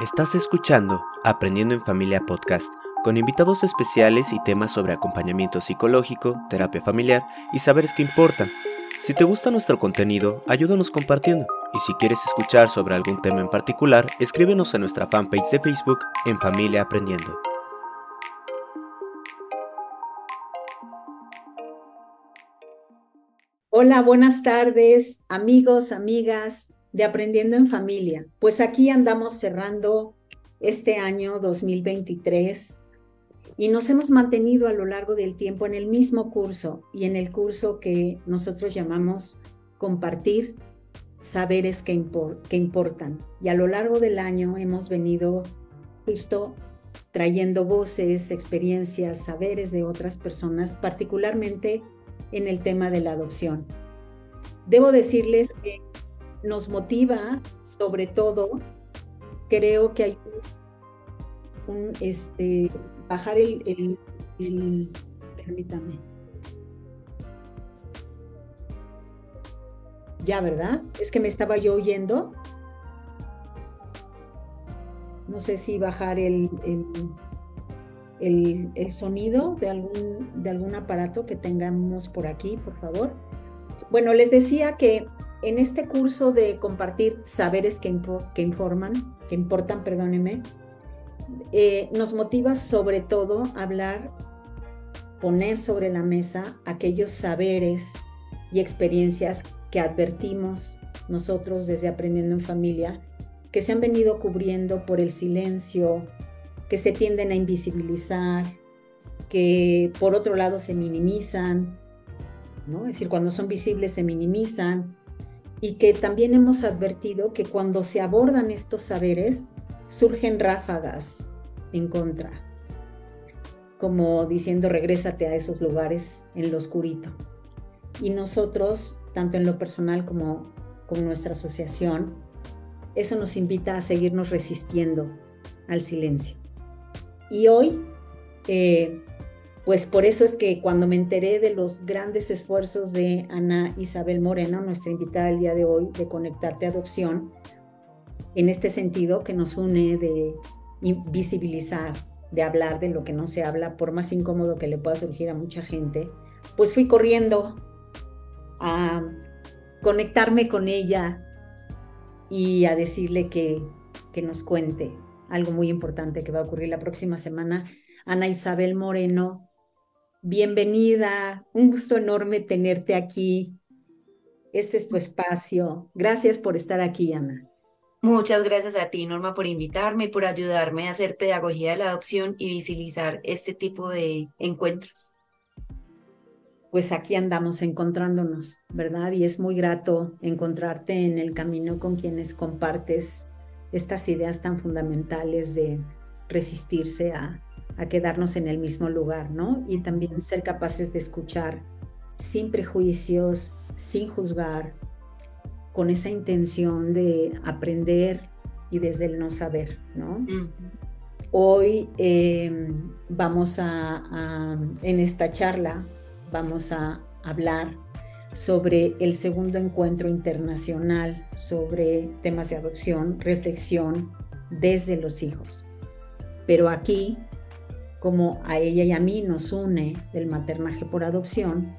Estás escuchando Aprendiendo en Familia Podcast, con invitados especiales y temas sobre acompañamiento psicológico, terapia familiar y saberes que importan. Si te gusta nuestro contenido, ayúdanos compartiendo. Y si quieres escuchar sobre algún tema en particular, escríbenos a nuestra fanpage de Facebook en Familia Aprendiendo. Hola, buenas tardes, amigos, amigas de Aprendiendo en Familia. Pues aquí andamos cerrando este año 2023 y nos hemos mantenido a lo largo del tiempo en el mismo curso y en el curso que nosotros llamamos compartir saberes que, importan. Y a lo largo del año hemos venido justo trayendo voces, experiencias, saberes de otras personas, particularmente en el tema de la adopción. Debo decirles que nos motiva, sobre todo, creo que hay un, este, bajar el, el, el, permítame. Ya, ¿verdad? Es que me estaba yo oyendo. No sé si bajar el, el, el, sonido de algún, de algún aparato que tengamos por aquí, por favor. Bueno, les decía que en este curso de compartir saberes que, informan, que importan, perdóneme, eh, nos motiva sobre todo hablar, poner sobre la mesa aquellos saberes y experiencias que advertimos nosotros desde Aprendiendo en Familia, que se han venido cubriendo por el silencio, que se tienden a invisibilizar, que por otro lado se minimizan, ¿no? Es decir, cuando son visibles se minimizan, y que también hemos advertido que cuando se abordan estos saberes surgen ráfagas en contra, como diciendo regrésate a esos lugares en lo oscurito. Y nosotros, tanto en lo personal como con nuestra asociación, eso nos invita a seguirnos resistiendo al silencio. Y hoy eh, pues por eso es que cuando me enteré de los grandes esfuerzos de Ana Isabel Moreno, nuestra invitada el día de hoy, de Conectarte a Adopción, en este sentido que nos une de visibilizar, de hablar de lo que no se habla, por más incómodo que le pueda surgir a mucha gente, pues fui corriendo a conectarme con ella y a decirle que, que nos cuente algo muy importante que va a ocurrir la próxima semana. Ana Isabel Moreno Bienvenida, un gusto enorme tenerte aquí. Este es tu espacio. Gracias por estar aquí, Ana. Muchas gracias a ti, Norma, por invitarme y por ayudarme a hacer pedagogía de la adopción y visibilizar este tipo de encuentros. Pues aquí andamos encontrándonos, ¿verdad? Y es muy grato encontrarte en el camino con quienes compartes estas ideas tan fundamentales de resistirse a, a quedarnos en el mismo lugar, ¿no? Y también ser capaces de escuchar sin prejuicios, sin juzgar, con esa intención de aprender y desde el no saber, ¿no? Hoy em, vamos a, en esta charla, vamos a hablar sobre el segundo encuentro internacional sobre temas de adopción, reflexión desde los hijos. Pero aquí como a ella y a mí nos une el maternaje por adopción,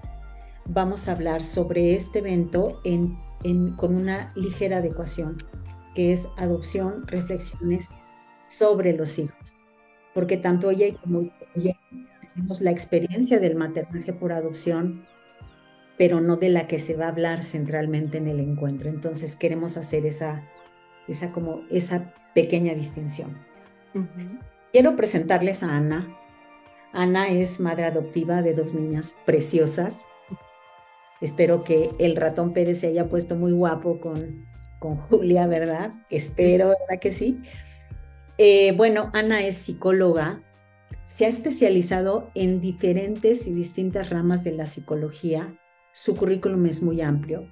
vamos a hablar sobre este evento con una ligera adecuación, que es adopción, reflexiones sobre los hijos. Porque tanto ella como yo tenemos la experiencia del maternaje por adopción, pero no de la que se va a hablar centralmente en el encuentro. Entonces queremos hacer esa, esa, como esa pequeña distinción. Quiero presentarles a Ana. Ana es madre adoptiva de dos niñas preciosas. Espero que el ratón Pérez se haya puesto muy guapo con, con Julia, ¿verdad? Espero, ¿verdad que sí? Eh, bueno, Ana es psicóloga, se ha especializado en diferentes y distintas ramas de la psicología. Su currículum es muy amplio,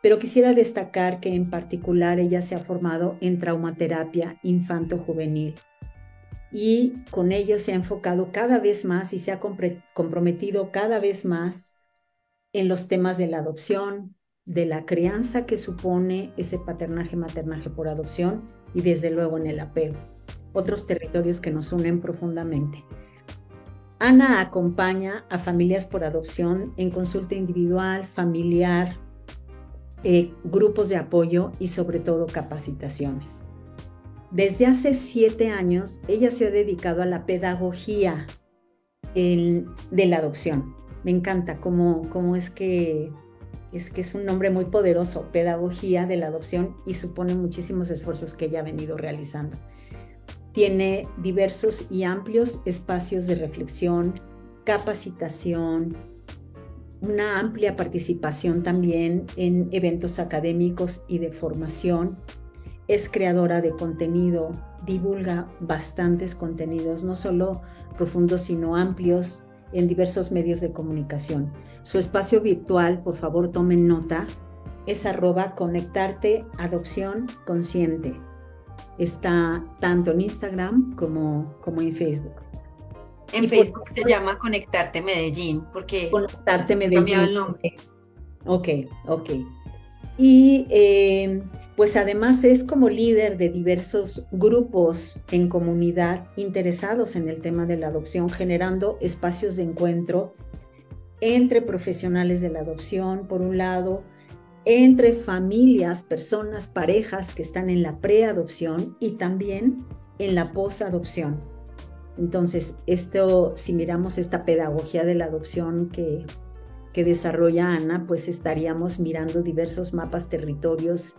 pero quisiera destacar que en particular ella se ha formado en traumaterapia infanto-juvenil y con ello se ha enfocado cada vez más y se ha comprometido cada vez más en los temas de la adopción, de la crianza que supone ese paternaje, maternaje por adopción y desde luego en el apego, otros territorios que nos unen profundamente. Ana acompaña a familias por adopción en consulta individual, familiar, eh, grupos de apoyo y sobre todo capacitaciones. Desde hace siete años, ella se ha dedicado a la pedagogía de la adopción. Me encanta cómo, cómo es que es que es un nombre muy poderoso, pedagogía de la adopción, y supone muchísimos esfuerzos que ella ha venido realizando. Tiene diversos y amplios espacios de reflexión, capacitación, una amplia participación también en eventos académicos y de formación. Es creadora de contenido, divulga bastantes contenidos, no solo profundos, sino amplios en diversos medios de comunicación. Su espacio virtual, por favor tomen nota, es arroba conectarte adopción consciente. Está tanto en Instagram como, como en Facebook. En Facebook se llama Conectarte Medellín, porque Conectarte Medellín. el nombre. Ok, ok. Y eh, pues además es como líder de diversos grupos en comunidad interesados en el tema de la adopción, generando espacios de encuentro entre profesionales de la adopción, por un lado, entre familias, personas, parejas que están en la preadopción y también en la posadopción. Entonces, esto, si miramos esta pedagogía de la adopción que, que desarrolla Ana, pues estaríamos mirando diversos mapas territorios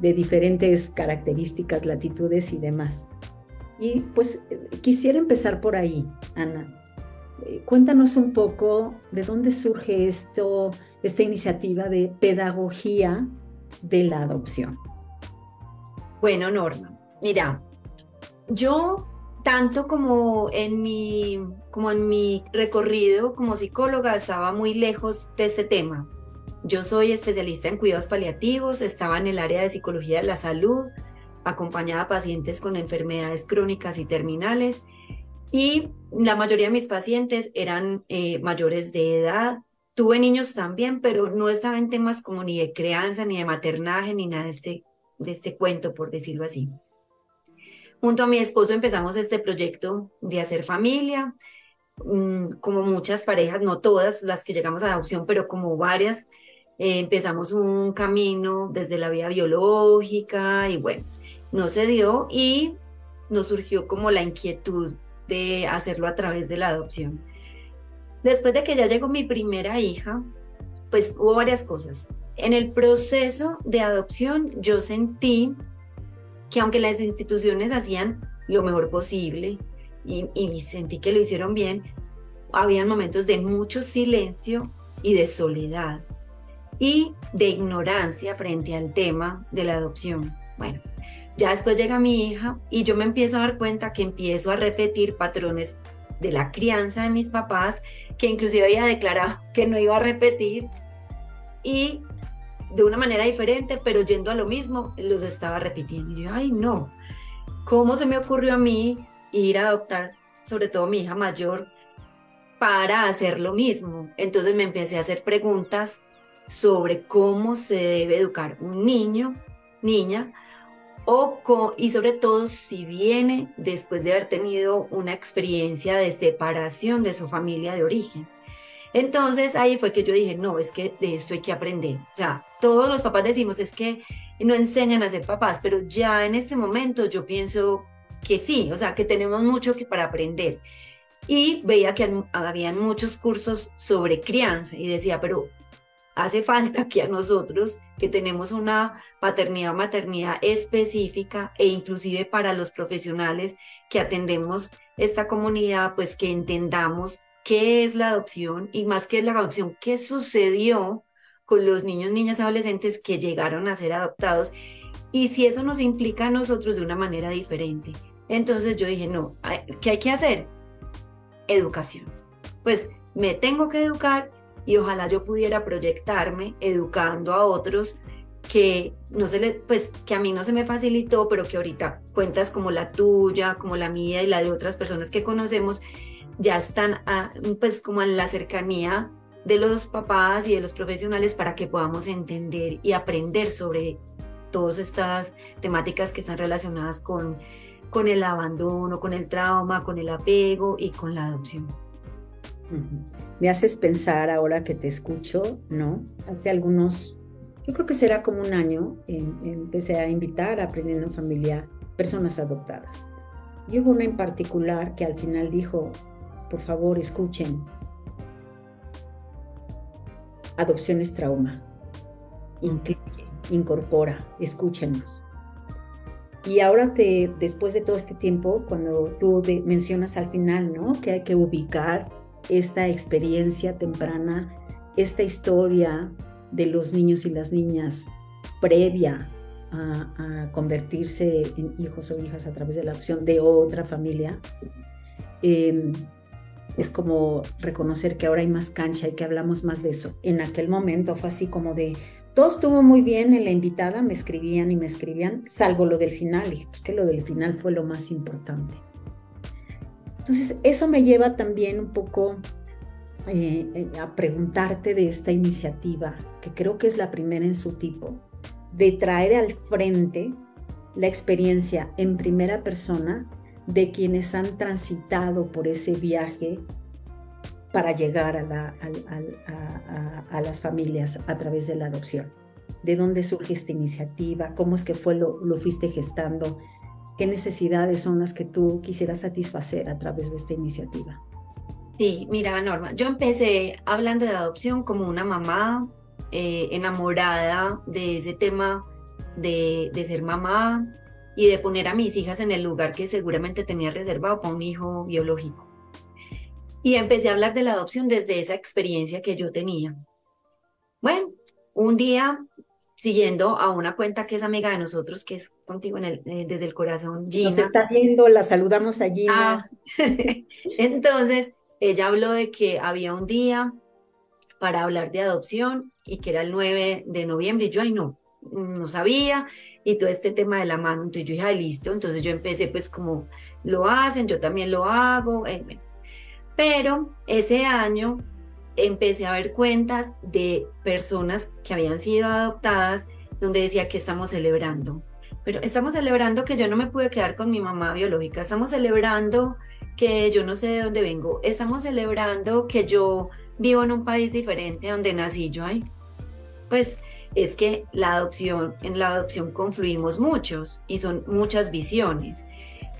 de diferentes características, latitudes y demás. Y pues quisiera empezar por ahí, Ana. Eh, cuéntanos un poco de dónde surge esto, esta iniciativa de pedagogía de la adopción. Bueno, Norma, mira, yo tanto como en mi como en mi recorrido como psicóloga estaba muy lejos de este tema. Yo soy especialista en cuidados paliativos, estaba en el área de psicología de la salud, acompañaba a pacientes con enfermedades crónicas y terminales y la mayoría de mis pacientes eran eh, mayores de edad. Tuve niños también, pero no estaba en temas como ni de crianza, ni de maternaje, ni nada de este, de este cuento, por decirlo así. Junto a mi esposo empezamos este proyecto de hacer familia, mm, como muchas parejas, no todas las que llegamos a adopción, pero como varias, eh, empezamos un camino desde la vía biológica y bueno, no se dio y nos surgió como la inquietud de hacerlo a través de la adopción. Después de que ya llegó mi primera hija, pues hubo varias cosas. En el proceso de adopción yo sentí que aunque las instituciones hacían lo mejor posible y, y sentí que lo hicieron bien, habían momentos de mucho silencio y de soledad y de ignorancia frente al tema de la adopción. Bueno, ya después llega mi hija y yo me empiezo a dar cuenta que empiezo a repetir patrones de la crianza de mis papás, que inclusive había declarado que no iba a repetir y de una manera diferente, pero yendo a lo mismo, los estaba repitiendo. Y yo, ay, no, ¿cómo se me ocurrió a mí ir a adoptar, sobre todo mi hija mayor, para hacer lo mismo? Entonces me empecé a hacer preguntas sobre cómo se debe educar un niño, niña, o y sobre todo si viene después de haber tenido una experiencia de separación de su familia de origen. Entonces ahí fue que yo dije, no, es que de esto hay que aprender. O sea, todos los papás decimos, es que no enseñan a ser papás, pero ya en este momento yo pienso que sí, o sea, que tenemos mucho que para aprender. Y veía que habían muchos cursos sobre crianza y decía, pero hace falta que a nosotros, que tenemos una paternidad o maternidad específica e inclusive para los profesionales que atendemos esta comunidad, pues que entendamos qué es la adopción y más que la adopción, qué sucedió con los niños, niñas, adolescentes que llegaron a ser adoptados y si eso nos implica a nosotros de una manera diferente. Entonces yo dije, no, ¿qué hay que hacer? Educación. Pues me tengo que educar y ojalá yo pudiera proyectarme educando a otros que no se le, pues que a mí no se me facilitó, pero que ahorita cuentas como la tuya, como la mía y la de otras personas que conocemos ya están pues como en la cercanía de los papás y de los profesionales para que podamos entender y aprender sobre todas estas temáticas que están relacionadas con, con el abandono, con el trauma, con el apego y con la adopción. Me haces pensar ahora que te escucho, ¿no? Hace algunos, yo creo que será como un año, em, empecé a invitar a Aprendiendo en Familia personas adoptadas. Y hubo una en particular que al final dijo, por favor, escuchen, adopción es trauma, incluye, incorpora, escúchenos. Y ahora te, después de todo este tiempo, cuando tú mencionas al final, ¿no? Que hay que ubicar esta experiencia temprana, esta historia de los niños y las niñas previa a, convertirse en hijos o hijas a través de la opción de otra familia, em, es como reconocer que ahora hay más cancha y que hablamos más de eso. En aquel momento fue así como de, todo estuvo muy bien en la invitada, me escribían y me escribían, salvo lo del final, y pues que lo del final fue lo más importante. Entonces, eso me lleva también un poco eh, eh, a preguntarte de esta iniciativa, que creo que es la primera en su tipo, de traer al frente la experiencia en primera persona de quienes han transitado por ese viaje para llegar a, las familias a través de la adopción. ¿De dónde surge esta iniciativa? ¿Cómo es que fue lo fuiste gestando? ¿Qué necesidades son las que tú quisieras satisfacer a través de esta iniciativa? Sí, mira, Norma, yo empecé hablando de adopción como una mamá eh, enamorada de ese tema de, de ser mamá y de poner a mis hijas en el lugar que seguramente tenía reservado para un hijo biológico. Y empecé a hablar de la adopción desde esa experiencia que yo tenía. Bueno, un día siguiendo a una cuenta que es amiga de nosotros, que es contigo en el, eh, desde el corazón, Gina. Nos está viendo, la saludamos a Gina. Ah, entonces, ella habló de que había un día para hablar de adopción y que era el 9 de noviembre y yo, ay no, no sabía y todo este tema de la mano, entonces yo dije, listo, entonces yo empecé pues como lo hacen, yo también lo hago, eh, pero ese año empecé a ver cuentas de personas que habían sido adoptadas donde decía que estamos celebrando, pero estamos celebrando que yo no me pude quedar con mi mamá biológica, estamos celebrando que yo no sé de dónde vengo, estamos celebrando que yo vivo en un país diferente donde nací yo, ahí pues es que la adopción, en la adopción confluimos muchos y son muchas visiones.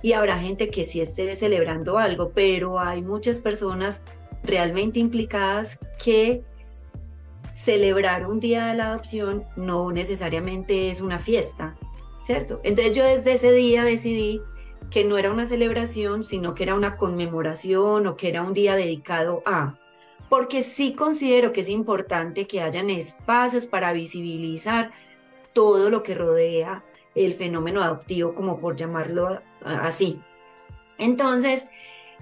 Y habrá gente que sí esté celebrando algo, pero hay muchas personas realmente implicadas que celebrar un día de la adopción no necesariamente es una fiesta, ¿cierto? Entonces yo desde ese día decidí que no era una celebración, sino que era una conmemoración o que era un día dedicado a porque sí considero que es importante que hayan espacios para visibilizar todo lo que rodea el fenómeno adoptivo, como por llamarlo así. Entonces,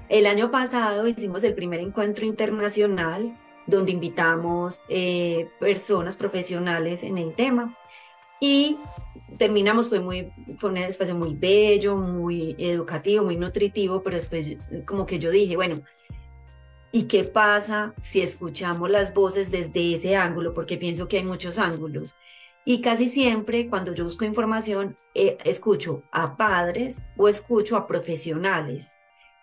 el año pasado hicimos el primer encuentro internacional donde invitamos eh, personas profesionales en el tema y terminamos, fue, muy, fue un espacio muy bello, muy educativo, muy nutritivo, pero después como que yo dije, bueno, ¿Y qué pasa si escuchamos las voces desde ese ángulo? Porque pienso que hay muchos ángulos. Y casi siempre cuando yo busco información, eh, escucho a padres o escucho a profesionales,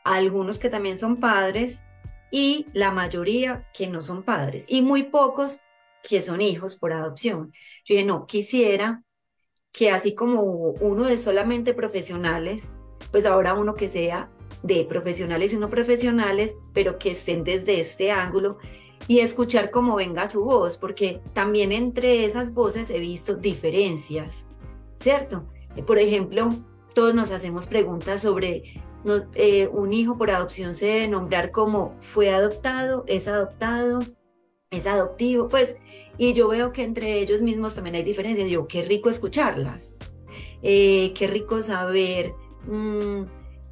algunos que también son padres y la mayoría que no son padres y muy pocos que son hijos por adopción. Yo dije, no, quisiera que así como uno de solamente profesionales, pues ahora uno que sea de profesionales y no profesionales, pero que estén desde este ángulo y escuchar cómo venga su voz, porque también entre esas voces he visto diferencias, ¿cierto? Por ejemplo, todos nos hacemos preguntas sobre eh, un hijo por adopción se debe nombrar como fue adoptado, es adoptado, es adoptivo, pues, y yo veo que entre ellos mismos también hay diferencias. Yo, qué rico escucharlas, eh, qué rico saber mm,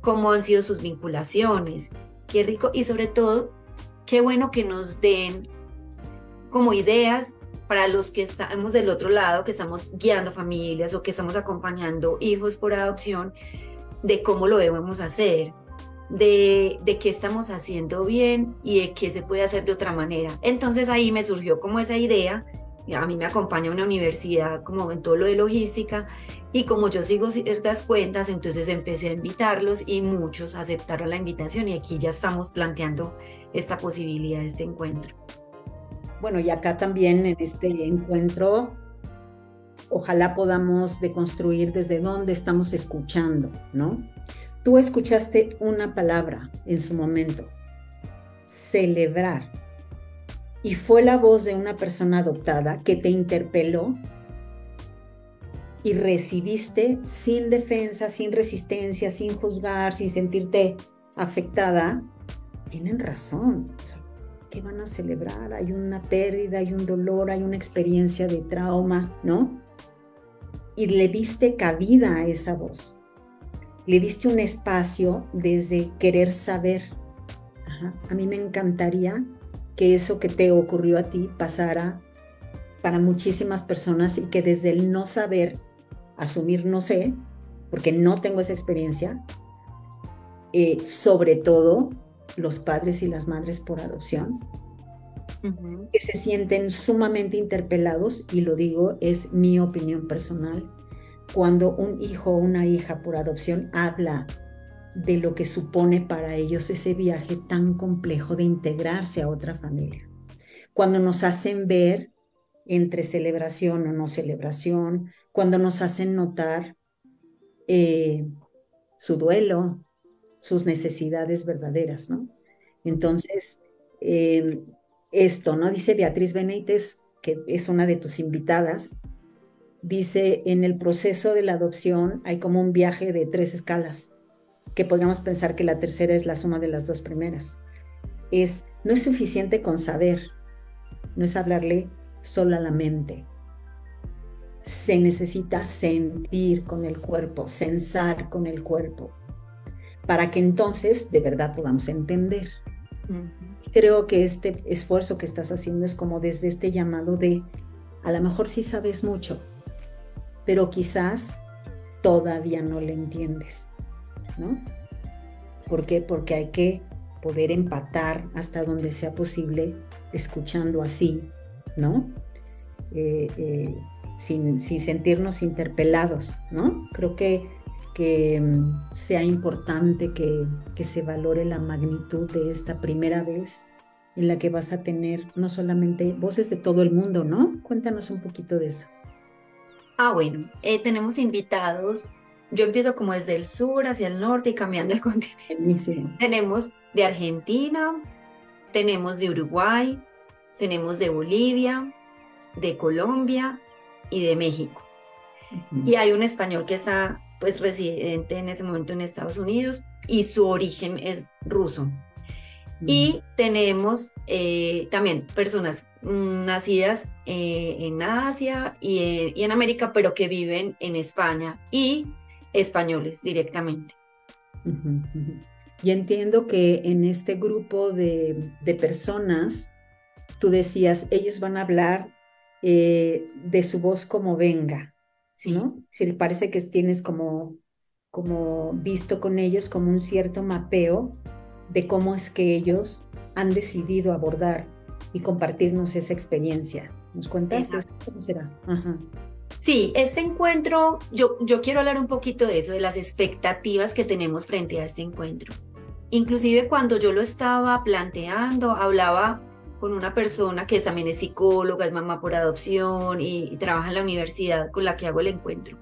cómo han sido sus vinculaciones, qué rico y sobre todo, qué bueno que nos den como ideas para los que estamos del otro lado, que estamos guiando familias o que estamos acompañando hijos por adopción, de cómo lo debemos hacer, de, de qué estamos haciendo bien y de qué se puede hacer de otra manera. Entonces ahí me surgió como esa idea a mí me acompaña una universidad como en todo lo de logística y como yo sigo ciertas cuentas, entonces empecé a invitarlos y muchos aceptaron la invitación y aquí ya estamos planteando esta posibilidad de este encuentro. Bueno, y acá también en este encuentro, ojalá podamos deconstruir desde dónde estamos escuchando, ¿no? Tú escuchaste una palabra en su momento, celebrar y fue la voz de una persona adoptada que te interpeló y recibiste sin defensa, sin resistencia, sin juzgar, sin sentirte afectada, tienen razón. ¿Qué van a celebrar? Hay una pérdida, hay un dolor, hay una experiencia de trauma, ¿no? Y le diste cabida a esa voz. Le diste un espacio desde querer saber. A mí me encantaría que eso que te ocurrió a ti pasara para muchísimas personas y que desde el no saber, asumir no sé, porque no tengo esa experiencia, eh, sobre todo los padres y las madres por adopción, que se sienten sumamente interpelados, y lo digo, es mi opinión personal, cuando un hijo o una hija por adopción habla de lo que supone para ellos ese viaje tan complejo de integrarse a otra familia. Cuando nos hacen ver entre celebración o no celebración, cuando nos hacen notar eh, su duelo, sus necesidades verdaderas, ¿no? Entonces, em, esto, ¿no? Dice Beatriz Benítez, que es una de tus invitadas, dice, en el proceso de la adopción hay como un viaje de tres escalas que podríamos pensar que la tercera es la suma de las dos primeras. Es, no es suficiente con saber, no es hablarle solo a la mente. Se necesita sentir con el cuerpo, sensar con el cuerpo, para que entonces de verdad podamos entender. Creo que este esfuerzo que estás haciendo es como desde este llamado de, a lo mejor sí sabes mucho, pero quizás todavía no le entiendes. ¿no? ¿Por qué? Porque hay que poder empatar hasta donde sea posible escuchando así, ¿no? Eh, eh, sin, sentirnos interpelados, ¿no? Creo que, que mm, sea importante que, que se valore la magnitud de esta primera vez en la que vas a tener no solamente voces de todo el mundo, ¿no? Cuéntanos un poquito de eso. Ah, bueno, eh, tenemos invitados yo empiezo como desde el sur hacia el norte y cambiando el continente. Tenemos de Argentina, tenemos de Uruguay, tenemos de Bolivia, de Colombia y de México. Y hay un español que está pues residente en ese momento en Estados Unidos y su origen es ruso. Y tenemos eh, también personas nacidas eh, en Asia y, y, en América, pero que viven en España y españoles directamente. Y entiendo que en este grupo de, personas, tú decías, ellos van a hablar eh, de su voz como venga, sí. ¿no? Si le parece que tienes como, como visto con ellos como un cierto mapeo de cómo es que ellos han decidido abordar y compartirnos esa experiencia. ¿Nos cuentas? ¿Cómo será? Ajá. Sí, este encuentro, yo, yo quiero hablar un poquito de eso, de las expectativas que tenemos frente a este encuentro. Inclusive cuando yo lo estaba planteando, hablaba con una persona que también es psicóloga, es mamá por adopción y, trabaja en la universidad con la que hago el encuentro.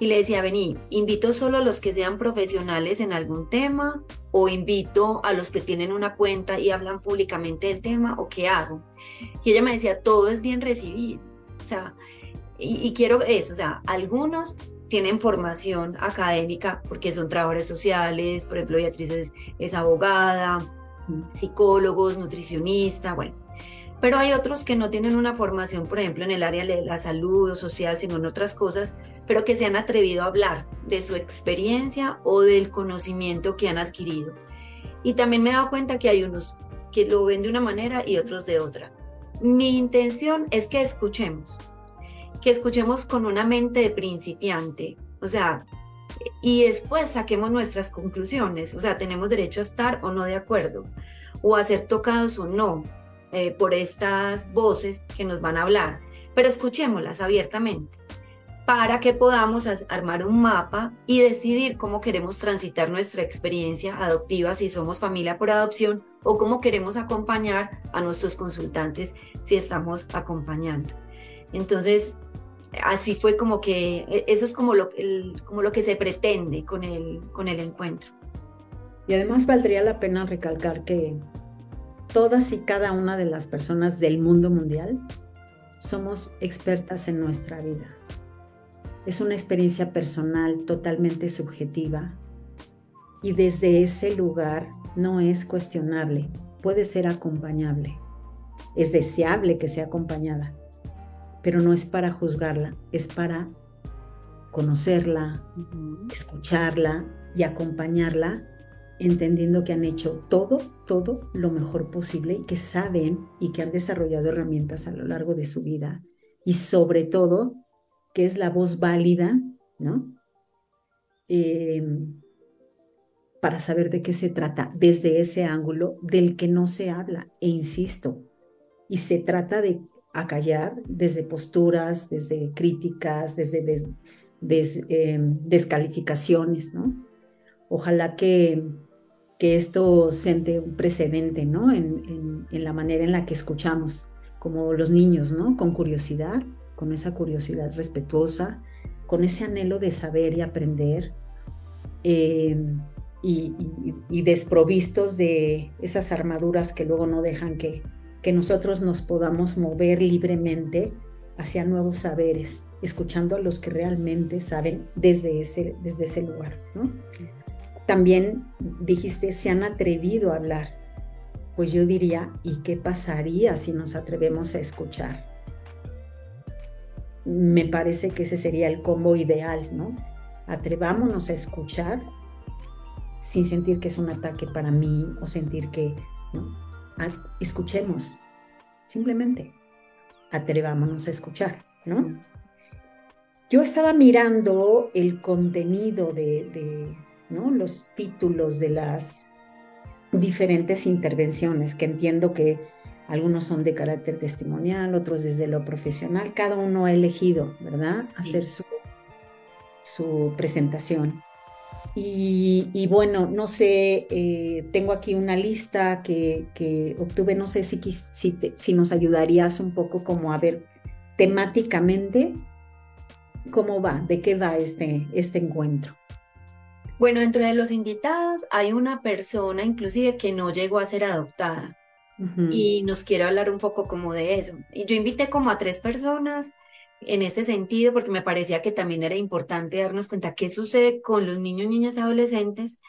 Y le decía, vení, invito solo a los que sean profesionales en algún tema o invito a los que tienen una cuenta y hablan públicamente del tema o qué hago. Y ella me decía, todo es bien recibido. O sea, y, quiero eso, o sea, algunos tienen formación académica porque son trabajadores sociales, por ejemplo, Beatriz es, abogada, psicólogos, nutricionista, bueno. Pero hay otros que no tienen una formación, por ejemplo, en el área de la salud o social, sino en otras cosas, pero que se han atrevido a hablar de su experiencia o del conocimiento que han adquirido. Y también me he dado cuenta que hay unos que lo ven de una manera y otros de otra. Mi intención es que escuchemos, que escuchemos con una mente de principiante, o sea, y después saquemos nuestras conclusiones, o sea, tenemos derecho a estar o no de acuerdo, o a ser tocados o no eh, por estas voces que nos van a hablar, pero escuchémoslas abiertamente para que podamos armar un mapa y decidir cómo queremos transitar nuestra experiencia adoptiva si somos familia por adopción o cómo queremos acompañar a nuestros consultantes si estamos acompañando. Entonces, así fue como que e, eso es como lo, como lo que se pretende con el, con el encuentro. Y además valdría la pena recalcar que todas y cada una de las personas del mundo mundial somos expertas en nuestra vida es una experiencia personal totalmente subjetiva y desde ese lugar no es cuestionable, puede ser acompañable. Es deseable que sea acompañada, pero no es para juzgarla, es para conocerla, escucharla y acompañarla, entendiendo que han hecho todo, todo lo mejor posible y que saben y que han desarrollado herramientas a lo largo de su vida. Y sobre todo que es la voz válida, ¿no? Eh, para saber de qué se trata desde ese ángulo del que no se habla, e insisto, y se trata de acallar desde posturas, desde críticas, desde em, descalificaciones, ¿no? Ojalá que, que esto siente un precedente, ¿no? En, en, la manera en la que escuchamos, como los niños, ¿no? Con curiosidad, con esa curiosidad respetuosa, con ese anhelo de saber y aprender, em, y, desprovistos de esas armaduras que luego no dejan que, que nosotros nos podamos mover libremente hacia nuevos saberes, escuchando a los que realmente saben desde ese, desde ese lugar. También dijiste, se han atrevido a hablar. Pues yo diría, ¿y qué pasaría si nos atrevemos a escuchar? me parece que ese sería el combo ideal, ¿no? Atrevámonos a escuchar sin sentir que es un ataque para mí o sentir que. Escuchemos, simplemente atrevámonos a escuchar, ¿no? Yo estaba mirando el contenido de, de ¿no? los títulos de las diferentes intervenciones, que entiendo que algunos son de carácter testimonial, otros desde lo profesional. Cada uno ha elegido, ¿verdad?, hacer su, su presentación. Y, bueno, no sé, eh, tengo aquí una lista que, obtuve, no sé si, si, si, nos ayudarías un poco como a ver temáticamente cómo va, de qué va este, este encuentro. Bueno, dentro de los invitados hay una persona inclusive que no llegó a ser adoptada y nos quiere hablar un poco como de eso. Y yo invité como a tres personas en ese sentido porque me parecía que también era importante darnos cuenta qué sucede con los niños, niñas adolescentes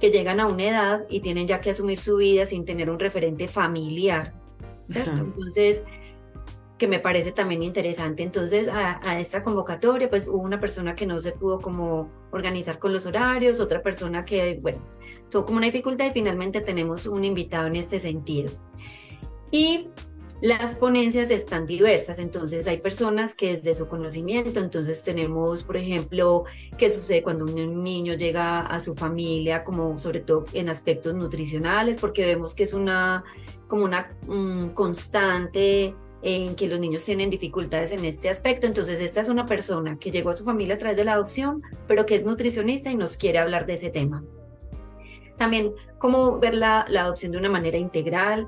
que llegan a una edad y tienen ya que asumir su vida sin tener un referente familiar, ¿cierto? Entonces, que me parece también interesante. Entonces, a, a, esta convocatoria, pues hubo una persona que no se pudo como organizar con los horarios, otra persona que, bueno, tuvo como una dificultad y finalmente tenemos un invitado en este sentido. Y las ponencias están diversas, entonces hay personas que desde su conocimiento, entonces tenemos, por ejemplo, qué sucede cuando un niño llega a su familia, como sobre todo en aspectos nutricionales, porque vemos que es una como una constante en que los niños tienen dificultades en este aspecto. Entonces, esta es una persona que llegó a su familia a través de la adopción, pero que es nutricionista y nos quiere hablar de ese tema. También cómo ver la, la adopción de una manera integral,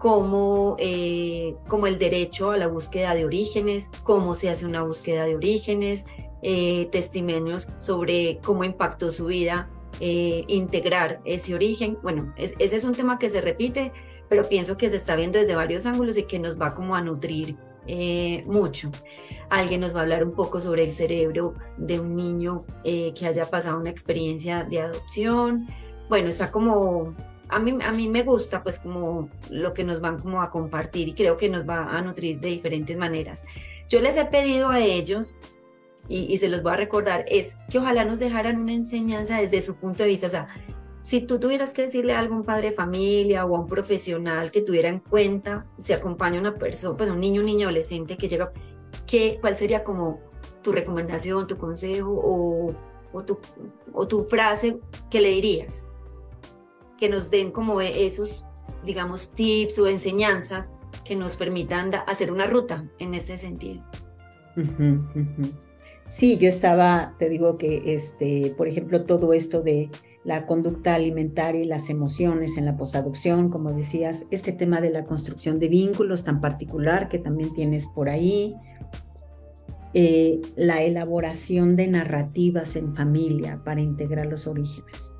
como, eh, como el derecho a la búsqueda de orígenes, cómo se hace una búsqueda de orígenes, eh, testimonios sobre cómo impactó su vida eh, integrar ese origen. Bueno, ese es un tema que se repite, pero pienso que se está viendo desde varios ángulos y que nos va como a nutrir mucho. Alguien nos va a hablar un poco sobre el cerebro de un niño que haya pasado una experiencia de adopción. Bueno, está como a mí, a mí me gusta pues como lo que nos van como a compartir y creo que nos va a nutrir de diferentes maneras. Yo les he pedido a ellos, y, se los voy a recordar, es que ojalá nos dejaran una enseñanza desde su punto de vista. O sea, si tú tuvieras que decirle a algún padre de familia o a un profesional que tuviera en cuenta, si acompaña a una persona, pues un niño, un niño adolescente que llega, ¿qué, ¿cuál sería como tu recomendación, tu consejo o, o, tu, o tu frase que le dirías? Que nos den como esos, digamos, tips o enseñanzas que nos permitan hacer una ruta en este sentido. Sí, yo estaba, te digo que, este, por ejemplo, todo esto de la conducta alimentaria y las emociones en la posadopción, como decías, este tema de la construcción de vínculos tan particular que también tienes por ahí, eh, la elaboración de narrativas en familia para integrar los orígenes.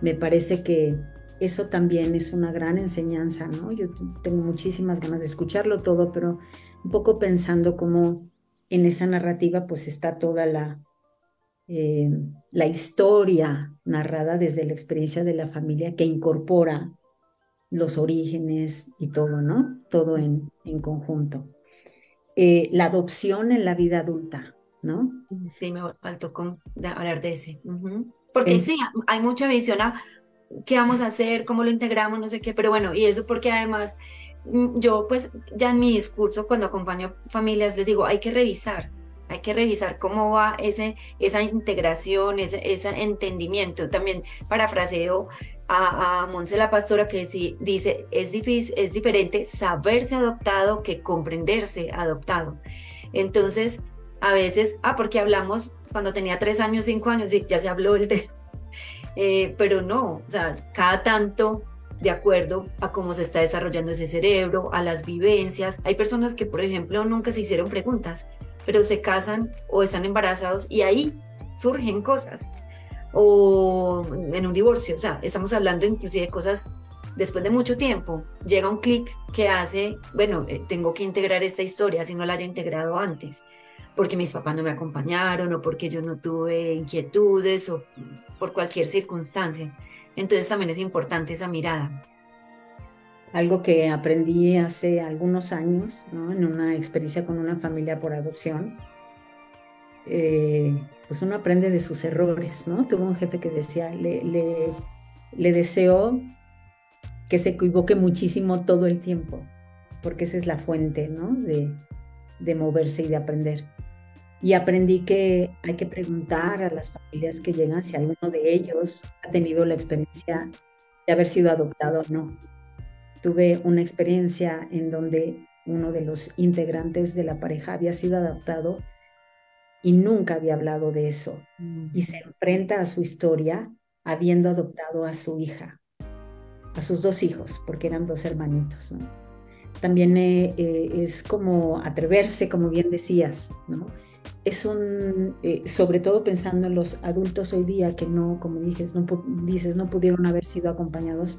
Me parece que eso también es una gran enseñanza, ¿no? Yo tengo muchísimas ganas de escucharlo todo, pero un poco pensando cómo en esa narrativa pues está toda la, eh, la historia narrada desde la experiencia de la familia que incorpora los orígenes y todo, ¿no? Todo en, en conjunto. Eh, la adopción en la vida adulta, ¿no? Sí, me faltó con, hablar de ese. Porque sí, hay mucha visión a qué vamos a hacer, cómo lo integramos, no sé qué, pero bueno, y eso porque además mm, yo pues ya en mi discurso cuando acompaño familias les digo, hay que revisar, hay que revisar cómo va ese, esa integración, ese, ese entendimiento. También parafraseo a, a Monse la pastora que sí, dice, es, difícil, es diferente saberse adoptado que comprenderse adoptado. Entonces, a veces, ah, porque hablamos cuando tenía tres años, cinco años, y ya se habló el de eh, pero no, o sea, cada tanto de acuerdo a cómo se está desarrollando ese cerebro, a las vivencias. Hay personas que, por ejemplo, nunca se hicieron preguntas, pero se casan o están embarazados y ahí surgen cosas. O en un divorcio, o sea, estamos hablando inclusive de cosas después de mucho tiempo. Llega un clic que hace, bueno, eh, tengo que integrar esta historia si no la haya integrado antes porque mis papás no me acompañaron o porque yo no tuve inquietudes o por cualquier circunstancia. Entonces también es importante esa mirada. Algo que aprendí hace algunos años, ¿no? en una experiencia con una familia por adopción, eh, pues uno aprende de sus errores, ¿no? Tuve un jefe que decía, le, le, le deseo que se equivoque muchísimo todo el tiempo, porque esa es la fuente, ¿no? De, de moverse y de aprender y aprendí que hay que preguntar a las familias que llegan si alguno de ellos ha tenido la experiencia de haber sido adoptado o no. Tuve una experiencia en donde uno de los integrantes de la pareja había sido adoptado y nunca había hablado de eso. Y se enfrenta a su historia habiendo adoptado a su hija, a sus dos hijos, porque eran dos hermanitos. También eh, eh, es como atreverse, como bien decías, ¿no? Es un, eh, sobre todo pensando en los adultos hoy día que no, como dices, no, dices, no pudieron haber sido acompañados,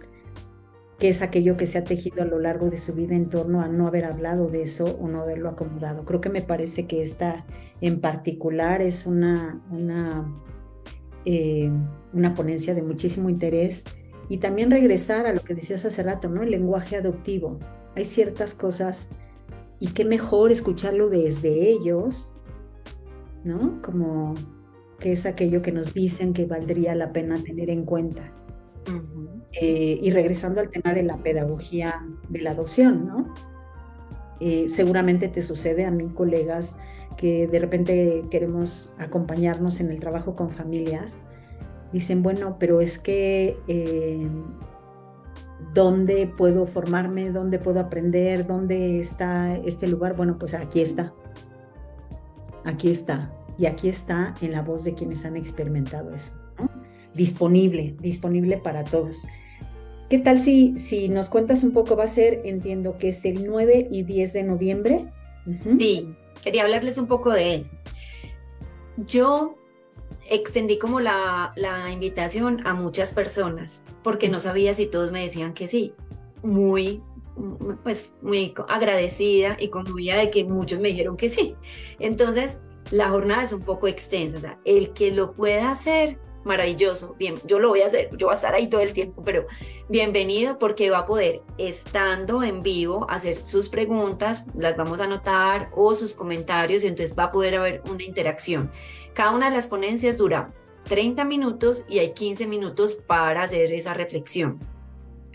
que es aquello que se ha tejido a lo largo de su vida en torno a no haber hablado de eso o no haberlo acomodado. Creo que me parece que esta en particular es una, una, eh, una ponencia de muchísimo interés y también regresar a lo que decías hace rato, ¿no? El lenguaje adoptivo. Hay ciertas cosas y qué mejor escucharlo desde ellos ¿no? Como que es aquello que nos dicen que valdría la pena tener en cuenta. Eh, y regresando al tema de la pedagogía de la adopción, ¿no? Eh, seguramente te sucede a mí, colegas, que de repente queremos acompañarnos en el trabajo con familias. Dicen, bueno, pero es que eh, ¿dónde puedo formarme? ¿Dónde puedo aprender? ¿Dónde está este lugar? Bueno, pues aquí está aquí está. Y aquí está en la voz de quienes han experimentado eso. Disponible, disponible para todos. ¿Qué tal si, si nos cuentas un poco? Va a ser, entiendo que es el 9 y 10 de noviembre. Sí, quería hablarles un poco de eso. Yo extendí como la, la, invitación a muchas personas porque no sabía si todos me decían que sí. Muy, pues muy agradecida y conmovida de que muchos me dijeron que sí. Entonces, la jornada es un poco extensa, o sea, el que lo pueda hacer, maravilloso, bien, yo lo voy a hacer, yo voy a estar ahí todo el tiempo, pero bienvenido porque va a poder, estando en vivo, hacer sus preguntas, las vamos a anotar o sus comentarios y entonces va a poder haber una interacción. Cada una de las ponencias dura 30 minutos y hay 15 minutos para hacer esa reflexión.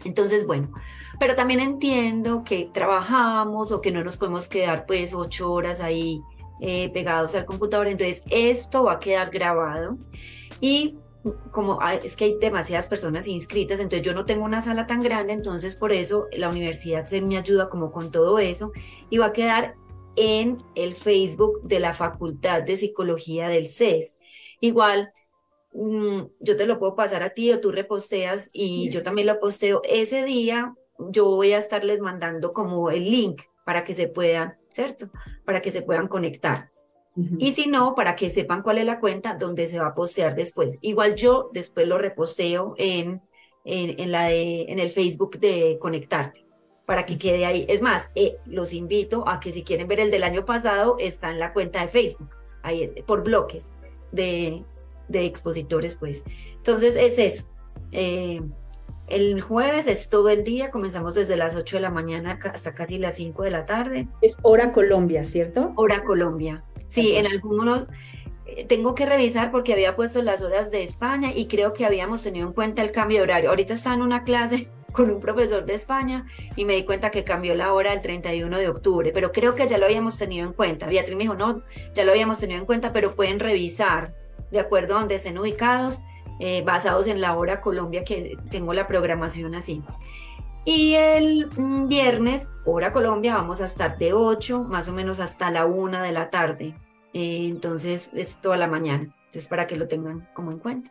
Entonces, bueno, pero también entiendo que trabajamos o que no nos podemos quedar pues ocho horas ahí eh, pegados al computador. Entonces, esto va a quedar grabado y como es que hay demasiadas personas inscritas, entonces yo no tengo una sala tan grande, entonces por eso la universidad se me ayuda como con todo eso y va a quedar en el Facebook de la Facultad de Psicología del CES. Igual, mm, yo te lo puedo pasar a ti o tú reposteas y yo también lo posteo. Ese día yo voy a estarles mandando como el link para que se puedan, ¿cierto? Para que se puedan conectar. Y si no, para que sepan cuál es la cuenta donde se va a postear después. Igual yo después lo reposteo en, en, la de, en el Facebook de Conectarte, para que quede ahí. Es más, eh, los invito a que si quieren ver el del año pasado, está en la cuenta de Facebook, ahí es, por bloques de, de expositores, pues. Entonces es eso. Eh, el jueves es todo el día, comenzamos desde las 8 de la mañana hasta casi las 5 de la tarde. Es hora Colombia, ¿cierto? Hora Colombia. Sí, en algunos eh, tengo que revisar porque había puesto las horas de España y creo que habíamos tenido en cuenta el cambio de horario. Ahorita estaba en una clase con un profesor de España y me di cuenta que cambió la hora el 31 de octubre, pero creo que ya lo habíamos tenido en cuenta. Beatriz me dijo, no, ya lo habíamos tenido en cuenta, pero pueden revisar de acuerdo a donde estén ubicados, eh, basados en la hora Colombia que tengo la programación así. Y el mm, viernes, hora Colombia, vamos a estar de 8 más o menos hasta la 1 de la tarde. Eh, entonces es toda la mañana. Entonces para que lo tengan como en cuenta.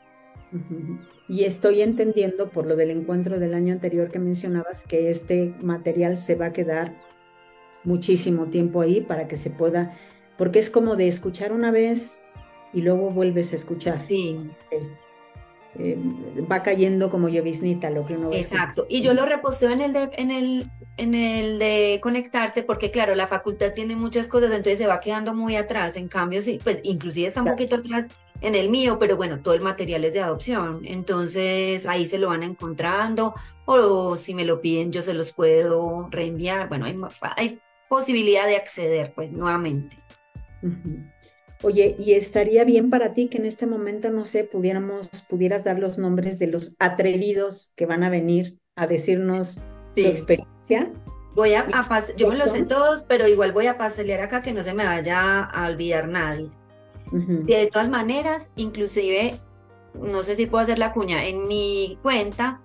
Y estoy entendiendo por lo del encuentro del año anterior que mencionabas que este material se va a quedar muchísimo tiempo ahí para que se pueda, porque es como de escuchar una vez y luego vuelves a escuchar. Sí. Eh, va cayendo como lloviznita lo que uno ve. Exacto. Y yo lo reposteo en el de, en el, en el de conectarte, porque claro, la facultad tiene muchas cosas, entonces se va quedando muy atrás. En cambio, sí, pues inclusive está un poquito atrás en el mío, pero bueno, todo el material es de adopción. Entonces ahí se lo van encontrando, o si me lo piden, yo se los puedo reenviar. Bueno, hay, hay posibilidad de acceder, pues nuevamente. Oye, y estaría bien para ti que en este momento, no sé, pudiéramos, pudieras dar los nombres de los atrevidos que van a venir a decirnos su experiencia. Voy a, yo me los sé todos, pero igual voy a pasar acá que no se me vaya a olvidar nadie. De todas maneras, inclusive, no sé si puedo hacer la cuña, en mi cuenta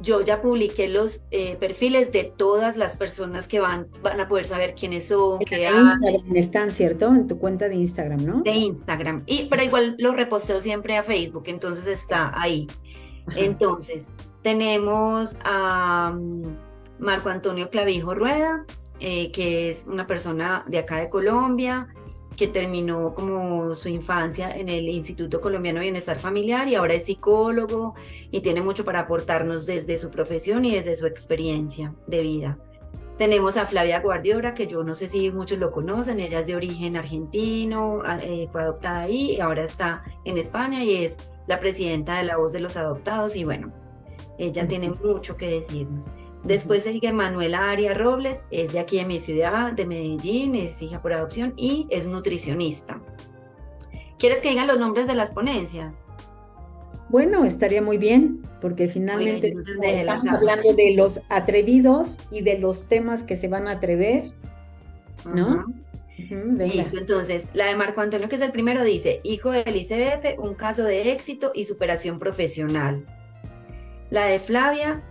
yo ya publiqué los eh, perfiles de todas las personas que van, van a poder saber quiénes son. qué Instagram están, ¿cierto? En tu cuenta de Instagram, ¿no? De Instagram. Y, pero igual lo reposteo siempre a Facebook, entonces está ahí. Entonces, tenemos a mm, Marco Antonio Clavijo Rueda, eh, que es una persona de acá de Colombia que terminó como su infancia en el Instituto Colombiano de Bienestar Familiar y ahora es psicólogo y tiene mucho para aportarnos desde su profesión y desde su experiencia de vida. Tenemos a Flavia Guardiora, que yo no sé si muchos lo conocen, ella es de origen argentino, eh, fue adoptada ahí y ahora está en España y es la presidenta de la Voz de los Adoptados y bueno, ella tiene mucho que decirnos. Después sigue Manuela Aria Robles, es de aquí de mi ciudad, de Medellín, es hija por adopción y es nutricionista. ¿Quieres que digan los nombres de las ponencias? Bueno, estaría muy bien, porque finalmente estamos hablando de los atrevidos y de los temas que se van a atrever, ¿no? Listo, entonces, la de Marco Antonio, que es el primero, dice, hijo del ICBF, un caso de éxito y superación profesional. La de Flavia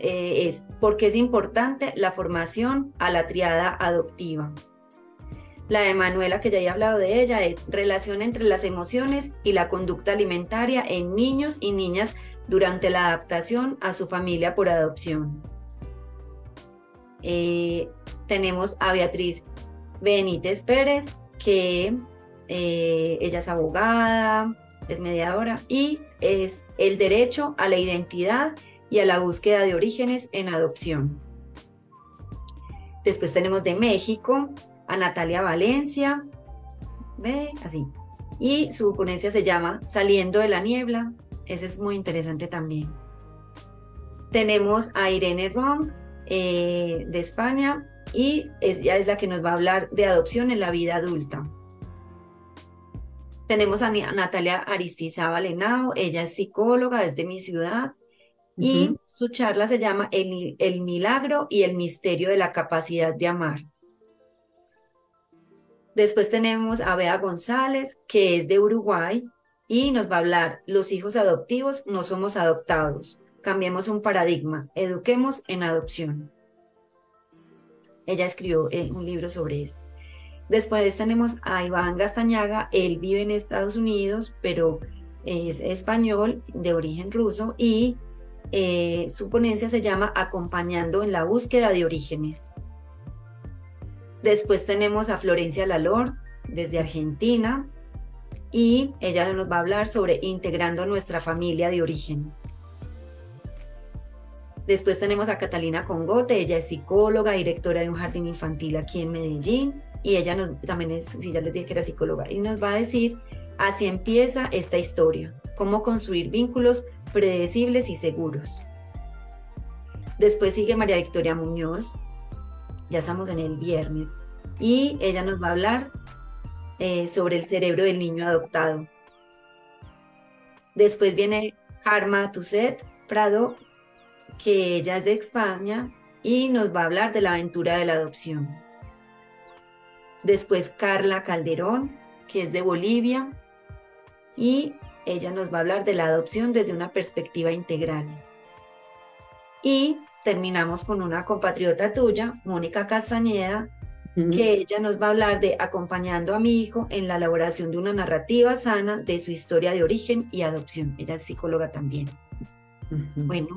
eh, es porque es importante la formación a la triada adoptiva. La de Manuela, que ya he hablado de ella, es relación entre las emociones y la conducta alimentaria en niños y niñas durante la adaptación a su familia por adopción. Eh, tenemos a Beatriz Benítez Pérez, que eh, ella es abogada, es mediadora y es el derecho a la identidad y a la búsqueda de orígenes en adopción. Después tenemos de México a Natalia Valencia, ve así. Y su ponencia se llama Saliendo de la niebla. Ese es muy interesante también. Tenemos a Irene Rong eh, de España y ella es la que nos va a hablar de adopción en la vida adulta. Tenemos a Natalia Aristizábal Henao, ella es psicóloga desde mi ciudad y su charla se llama el, el, milagro y el misterio de la capacidad de amar. Después tenemos a Bea González, que es de Uruguay, y nos va a hablar, los hijos adoptivos no somos adoptados, cambiemos un paradigma, eduquemos en adopción. Ella escribió eh, un libro sobre esto. Después tenemos a Iván Gastañaga, él vive en Estados Unidos, pero es español de origen ruso y eh, su ponencia se llama Acompañando en la búsqueda de orígenes. Después tenemos a Florencia Lalor, desde Argentina, y ella nos va a hablar sobre integrando nuestra familia de origen. Después tenemos a Catalina Congote, ella es psicóloga, directora de un jardín infantil aquí en Medellín y ella también es, si ya les dije que era psicóloga, y nos va a decir, así empieza esta historia, cómo construir vínculos predecibles y seguros. Después sigue María Victoria Muñoz, ya estamos en el viernes, y ella nos va a hablar eh, sobre el cerebro del niño adoptado. Después viene Karma Tuset Prado, que ella es de España y nos va a hablar de la aventura de la adopción. Después Carla Calderón, que es de Bolivia, y ella nos va a hablar de la adopción desde una perspectiva integral. Y terminamos con una compatriota tuya, Mónica Castañeda, que ella nos va a hablar de acompañando a mi hijo en la elaboración de una narrativa sana de su historia de origen y adopción. Ella es psicóloga también. Bueno,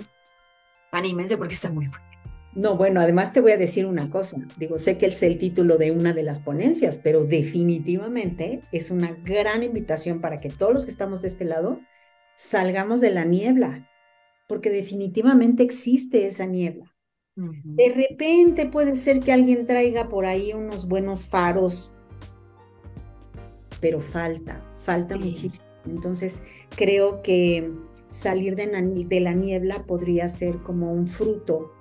anímense porque está muy bueno. No, bueno, además te voy a decir una cosa. Digo, sé que es el título de una de las ponencias, pero definitivamente es una gran invitación para que todos los que estamos de este lado salgamos de la niebla, porque definitivamente existe esa niebla. De repente puede ser que alguien traiga por ahí unos buenos faros, pero falta, falta muchísimo. Entonces, creo que salir de, la niebla podría ser como un fruto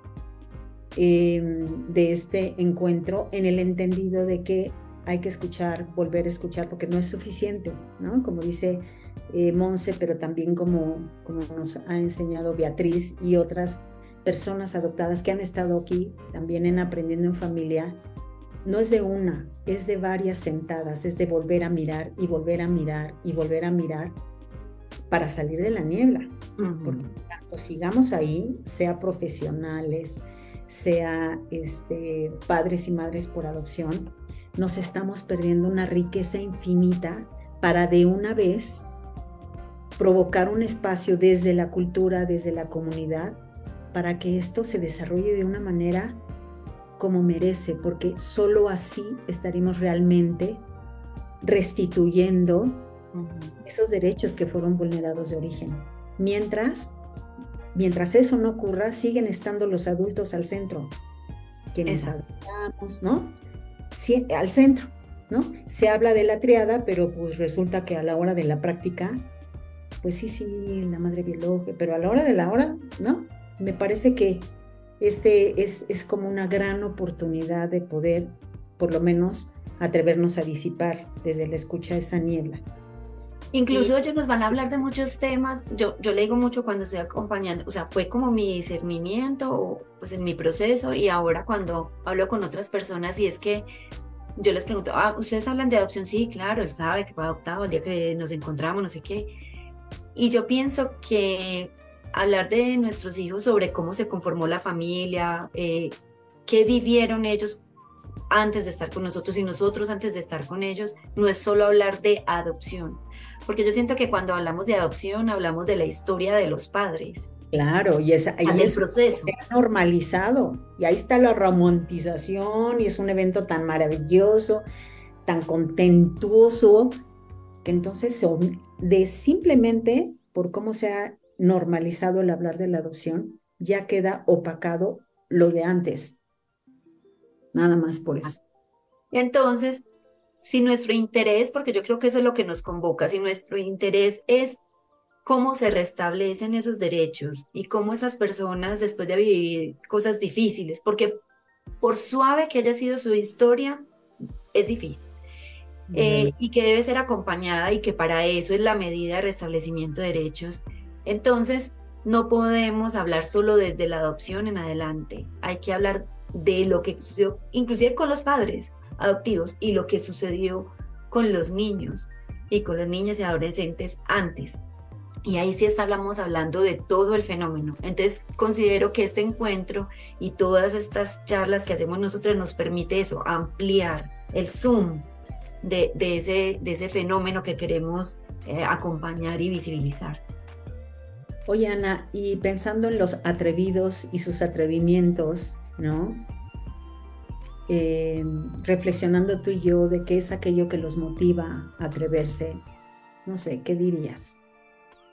em, de este encuentro en el entendido de que hay que escuchar, volver a escuchar, porque no es suficiente, ¿no? Como dice eh, Monse, pero también como, como nos ha enseñado Beatriz y otras personas adoptadas que han estado aquí también en Aprendiendo en Familia, no es de una, es de varias sentadas, es de volver a mirar y volver a mirar y volver a mirar para salir de la niebla. Por lo tanto, sigamos ahí, sea profesionales, sea este, padres y madres por adopción, nos estamos perdiendo una riqueza infinita para de una vez provocar un espacio desde la cultura, desde la comunidad, para que esto se desarrolle de una manera como merece, porque solo así estaremos realmente restituyendo esos derechos que fueron vulnerados de origen. Mientras, mientras eso no ocurra, siguen estando los adultos al centro, quienes adoptamos, ¿no? Sí, al centro, ¿no? Se habla de la triada, pero pues resulta que a la hora de la práctica, pues sí, sí, la madre biológica, pero a la hora de la hora, ¿no? Me parece que este es, es como una gran oportunidad de poder, por lo menos, atrevernos a disipar desde la escucha esa niebla. Incluso ellos nos van a hablar de muchos temas. Yo, yo le digo mucho cuando estoy acompañando, o sea, fue como mi discernimiento, pues en mi proceso, y ahora cuando hablo con otras personas, y es que yo les pregunto, ah, ¿ustedes hablan de adopción? Sí, claro, él sabe que fue adoptado el día que nos encontramos, no sé qué. Y yo pienso que hablar de nuestros hijos sobre cómo se conformó la familia, eh, qué vivieron ellos antes de estar con nosotros y nosotros antes de estar con ellos, no es solo hablar de adopción, porque yo siento que cuando hablamos de adopción hablamos de la historia de los padres. Claro, y es, ahí el proceso. normalizado, y ahí está la romantización, y es un evento tan maravilloso, tan contentuoso, que entonces son de simplemente por cómo se ha normalizado el hablar de la adopción, ya queda opacado lo de antes. Nada más por eso. Entonces, si nuestro interés, porque yo creo que eso es lo que nos convoca, si nuestro interés es cómo se restablecen esos derechos y cómo esas personas, después de vivir cosas difíciles, porque por suave que haya sido su historia, es difícil. Eh, y que debe ser acompañada y que para eso es la medida de restablecimiento de derechos entonces, no podemos hablar solo desde la adopción en adelante. Hay que hablar de lo que sucedió, inclusive con los padres adoptivos y lo que sucedió con los niños. y con los niños y adolescentes antes. Y ahí sí estamos hablando de todo el fenómeno. Entonces considero que este encuentro y todas estas charlas que hacemos nosotros nos permite eso, ampliar el zoom de, ese, de ese fenómeno que queremos eh, acompañar y visibilizar. Oye, Ana, y pensando en los atrevidos y sus atrevimientos, ¿no? Eh, reflexionando tú y yo de qué es aquello que los motiva a atreverse, no sé, ¿qué dirías?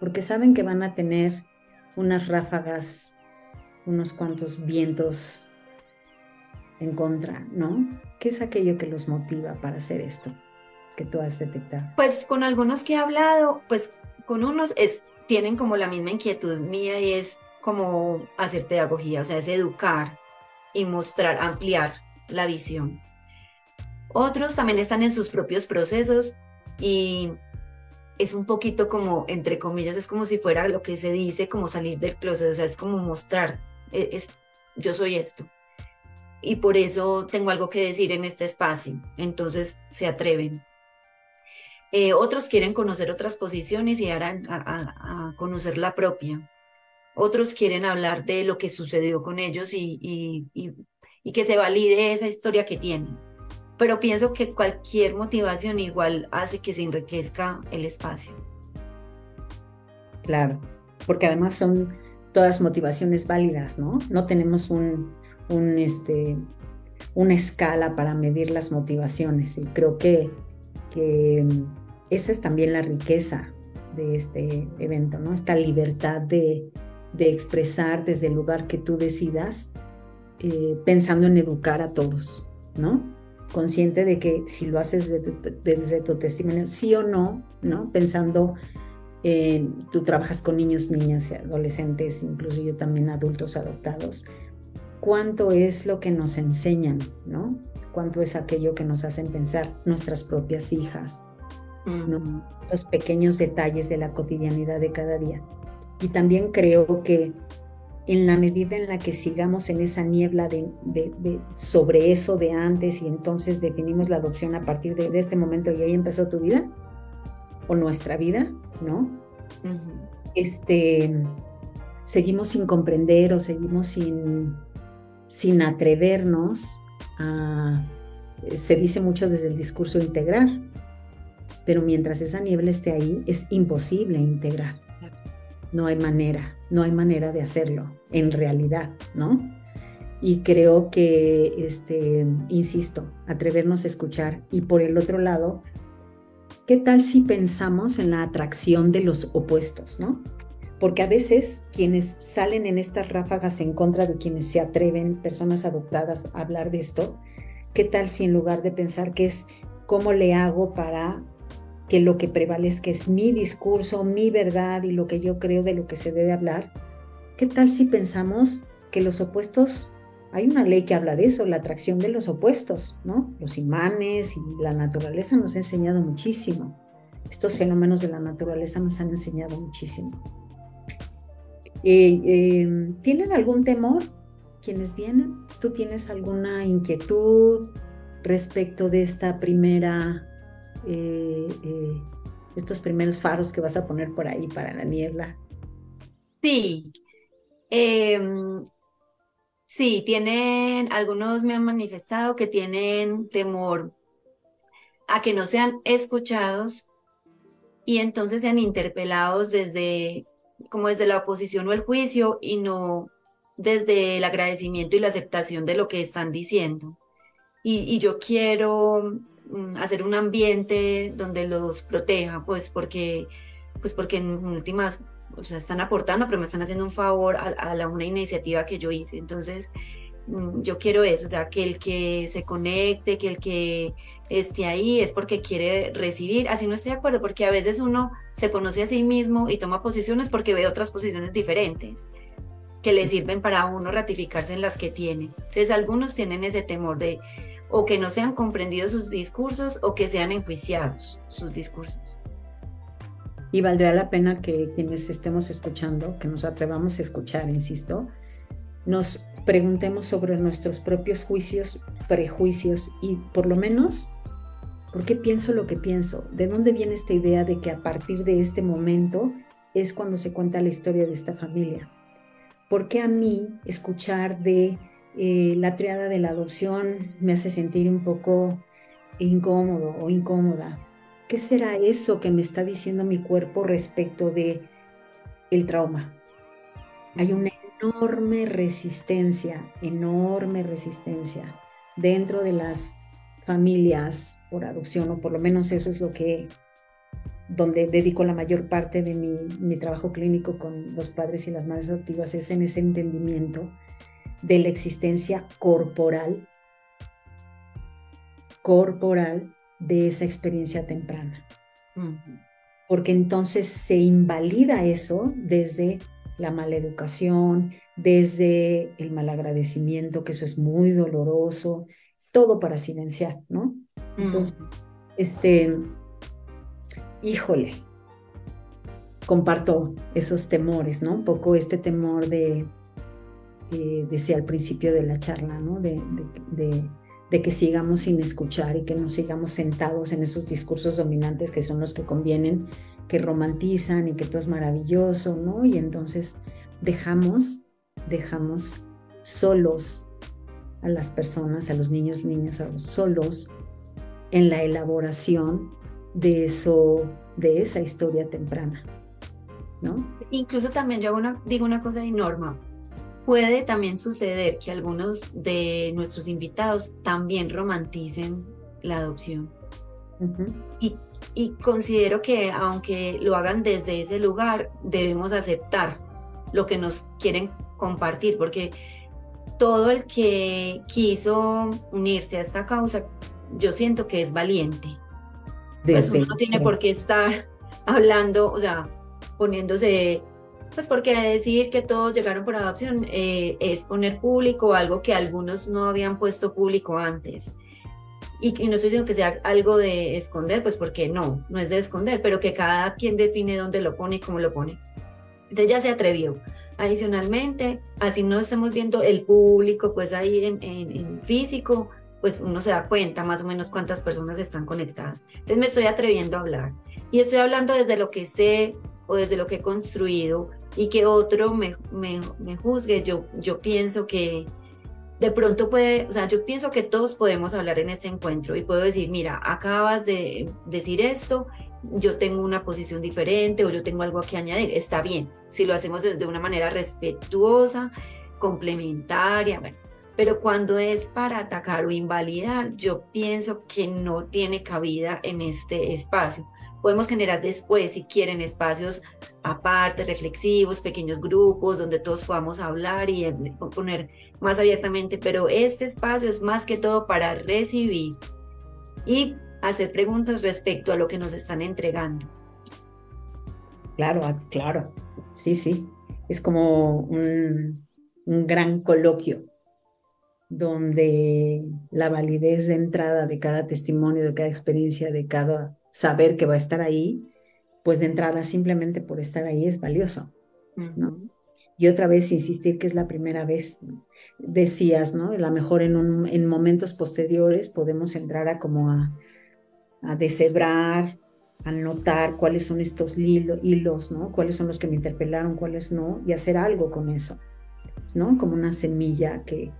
Porque saben que van a tener unas ráfagas, unos cuantos vientos en contra, ¿no? ¿Qué es aquello que los motiva para hacer esto que tú has detectado? Pues con algunos que he hablado, pues con unos es, tienen como la misma inquietud mía y es como hacer pedagogía, o sea, es educar y mostrar, ampliar la visión. Otros también están en sus propios procesos y es un poquito como, entre comillas, es como si fuera lo que se dice, como salir del closet, o sea, es como mostrar, e, es, yo soy esto. Y por eso tengo algo que decir en este espacio, entonces se atreven. Eh, otros quieren conocer otras posiciones y harán a, conocer la propia. Otros quieren hablar de lo que sucedió con ellos y que se valide esa historia que tienen. Pero pienso que cualquier motivación igual hace que se enriquezca el espacio. Claro, porque además son todas motivaciones válidas, ¿no? No tenemos un, un, este, una escala para medir las motivaciones y creo que, que esa es también la riqueza de este evento, ¿no? Esta libertad de, de expresar desde el lugar que tú decidas eh, pensando en educar a todos, ¿no? Consciente de que si lo haces desde tu, testimonio, sí o no, ¿no? Pensando en, tú trabajas con niños, niñas, adolescentes, incluso yo también adultos adoptados, cuánto es lo que nos enseñan, ¿no? Cuánto es aquello que nos hacen pensar nuestras propias hijas, ¿no? Los pequeños detalles de la cotidianidad de cada día. Y también creo que en la medida en la que sigamos en esa niebla de, sobre eso de antes y entonces definimos la adopción a partir de, este momento y ahí empezó tu vida o nuestra vida, ¿no? Este, seguimos sin comprender o seguimos sin, sin atrevernos a, se dice mucho desde el discurso integrar, pero mientras esa niebla esté ahí es imposible integrar no hay manera, no hay manera de hacerlo en realidad, ¿no? Y creo que, este, insisto, atrevernos a escuchar. Y por el otro lado, ¿qué tal si pensamos en la atracción de los opuestos, ¿no? Porque a veces quienes salen en estas ráfagas en contra de quienes se atreven, personas adoptadas, a hablar de esto, ¿qué tal si en lugar de pensar que es cómo le hago para que lo que prevalezca es mi discurso, mi verdad y lo que yo creo de lo que se debe hablar. ¿Qué tal si pensamos que los opuestos, hay una ley que habla de eso, la atracción de los opuestos, ¿no? Los imanes y la naturaleza nos ha enseñado muchísimo. Estos fenómenos de la naturaleza nos han enseñado muchísimo. Eh, eh, ¿Tienen algún temor quienes vienen? ¿Tú tienes alguna inquietud respecto de esta primera eh, eh, estos primeros faros que vas a poner por ahí para la niebla? Sí. Em, sí, tienen, algunos me han manifestado que tienen temor a que no sean escuchados y entonces sean interpelados desde como desde la oposición o el juicio y no desde el agradecimiento y la aceptación de lo que están diciendo. y yo quiero hacer un ambiente donde los proteja, pues porque, pues porque en últimas, o sea, están aportando, pero me están haciendo un favor a, la, una iniciativa que yo hice. Entonces, mm, yo quiero eso, o sea, que el que se conecte, que el que esté ahí es porque quiere recibir, así no estoy de acuerdo, porque a veces uno se conoce a sí mismo y toma posiciones porque ve otras posiciones diferentes que le sirven para uno ratificarse en las que tiene. Entonces algunos tienen ese temor de, o que no sean comprendidos sus discursos o que sean enjuiciados sus discursos. Y valdría la pena que quienes estemos escuchando, que nos atrevamos a escuchar, insisto, nos preguntemos sobre nuestros propios juicios, prejuicios y por lo menos ¿Por qué pienso lo que pienso? ¿De dónde viene esta idea de que a partir de este momento es cuando se cuenta la historia de esta familia? ¿Por qué a mí escuchar de eh, la triada de la adopción me hace sentir un poco incómodo o incómoda? ¿Qué será eso que me está diciendo mi cuerpo respecto de el trauma? Hay una enorme resistencia, enorme resistencia dentro de las familias por adopción, o por lo menos eso es lo que, donde dedico la mayor parte de mi, mi trabajo clínico con los padres y las madres adoptivas, es en ese entendimiento de la existencia corporal, corporal de esa experiencia temprana. Porque entonces se invalida eso desde la mala educación, desde el mal agradecimiento, que eso es muy doloroso, todo para silenciar, ¿no? Entonces, este, híjole, comparto esos temores, ¿no? Un poco este temor de, eh, decía al principio de la charla, ¿no? De, que sigamos sin escuchar y que no sigamos sentados en esos discursos dominantes que son los que convienen, que romantizan y que todo es maravilloso, ¿no? Y entonces dejamos, dejamos solos a las personas, a los niños, niñas, a los solos en la elaboración de eso, de esa historia temprana, ¿no? Incluso también yo digo una cosa de Norma. Puede también suceder que algunos de nuestros invitados también romanticen la adopción. y, y considero que aunque lo hagan desde ese lugar, debemos aceptar lo que nos quieren compartir, porque todo el que quiso unirse a esta causa, yo siento que es valiente. Pues uno no tiene por qué estar hablando, o sea, poniéndose, pues porque decir que todos llegaron por adopción eh, es poner público algo que algunos no habían puesto público antes. Y, y, no estoy diciendo que sea algo de esconder, pues porque no, no es de esconder, pero que cada quien define dónde lo pone y cómo lo pone. Entonces ya se atrevió. Adicionalmente, así no estamos viendo el público, pues ahí en, físico, pues uno se da cuenta más o menos cuántas personas están conectadas. Entonces me estoy atreviendo a hablar. Y estoy hablando desde lo que sé o desde lo que he construido y que otro me, juzgue. Yo, yo pienso que de pronto puede, o sea, yo pienso que todos podemos hablar en este encuentro y puedo decir, mira, acabas de decir esto yo tengo una posición diferente o yo tengo algo que añadir, está bien, si lo hacemos de, una manera respetuosa, complementaria, bueno, pero cuando es para atacar o invalidar, yo pienso que no tiene cabida en este espacio. Podemos generar después, si quieren, espacios aparte, reflexivos, pequeños grupos donde todos podamos hablar y eh, poner más abiertamente, pero este espacio es más que todo para recibir y hacer preguntas respecto a lo que nos están entregando. Claro, ah, claro, sí, sí. Es como un, gran coloquio donde la validez de entrada de cada testimonio, de cada experiencia, de cada saber que va a estar ahí, pues de entrada simplemente por estar ahí es valioso, ¿no? Y otra vez insistir que es la primera vez, decías, ¿no? A lo mejor en, en momentos posteriores podemos entrar a como a, a deshebrar, a notar cuáles son estos hilos, ¿no? Cuáles son los que me interpelaron, cuáles no, y hacer algo con eso, ¿no? Como una semilla que,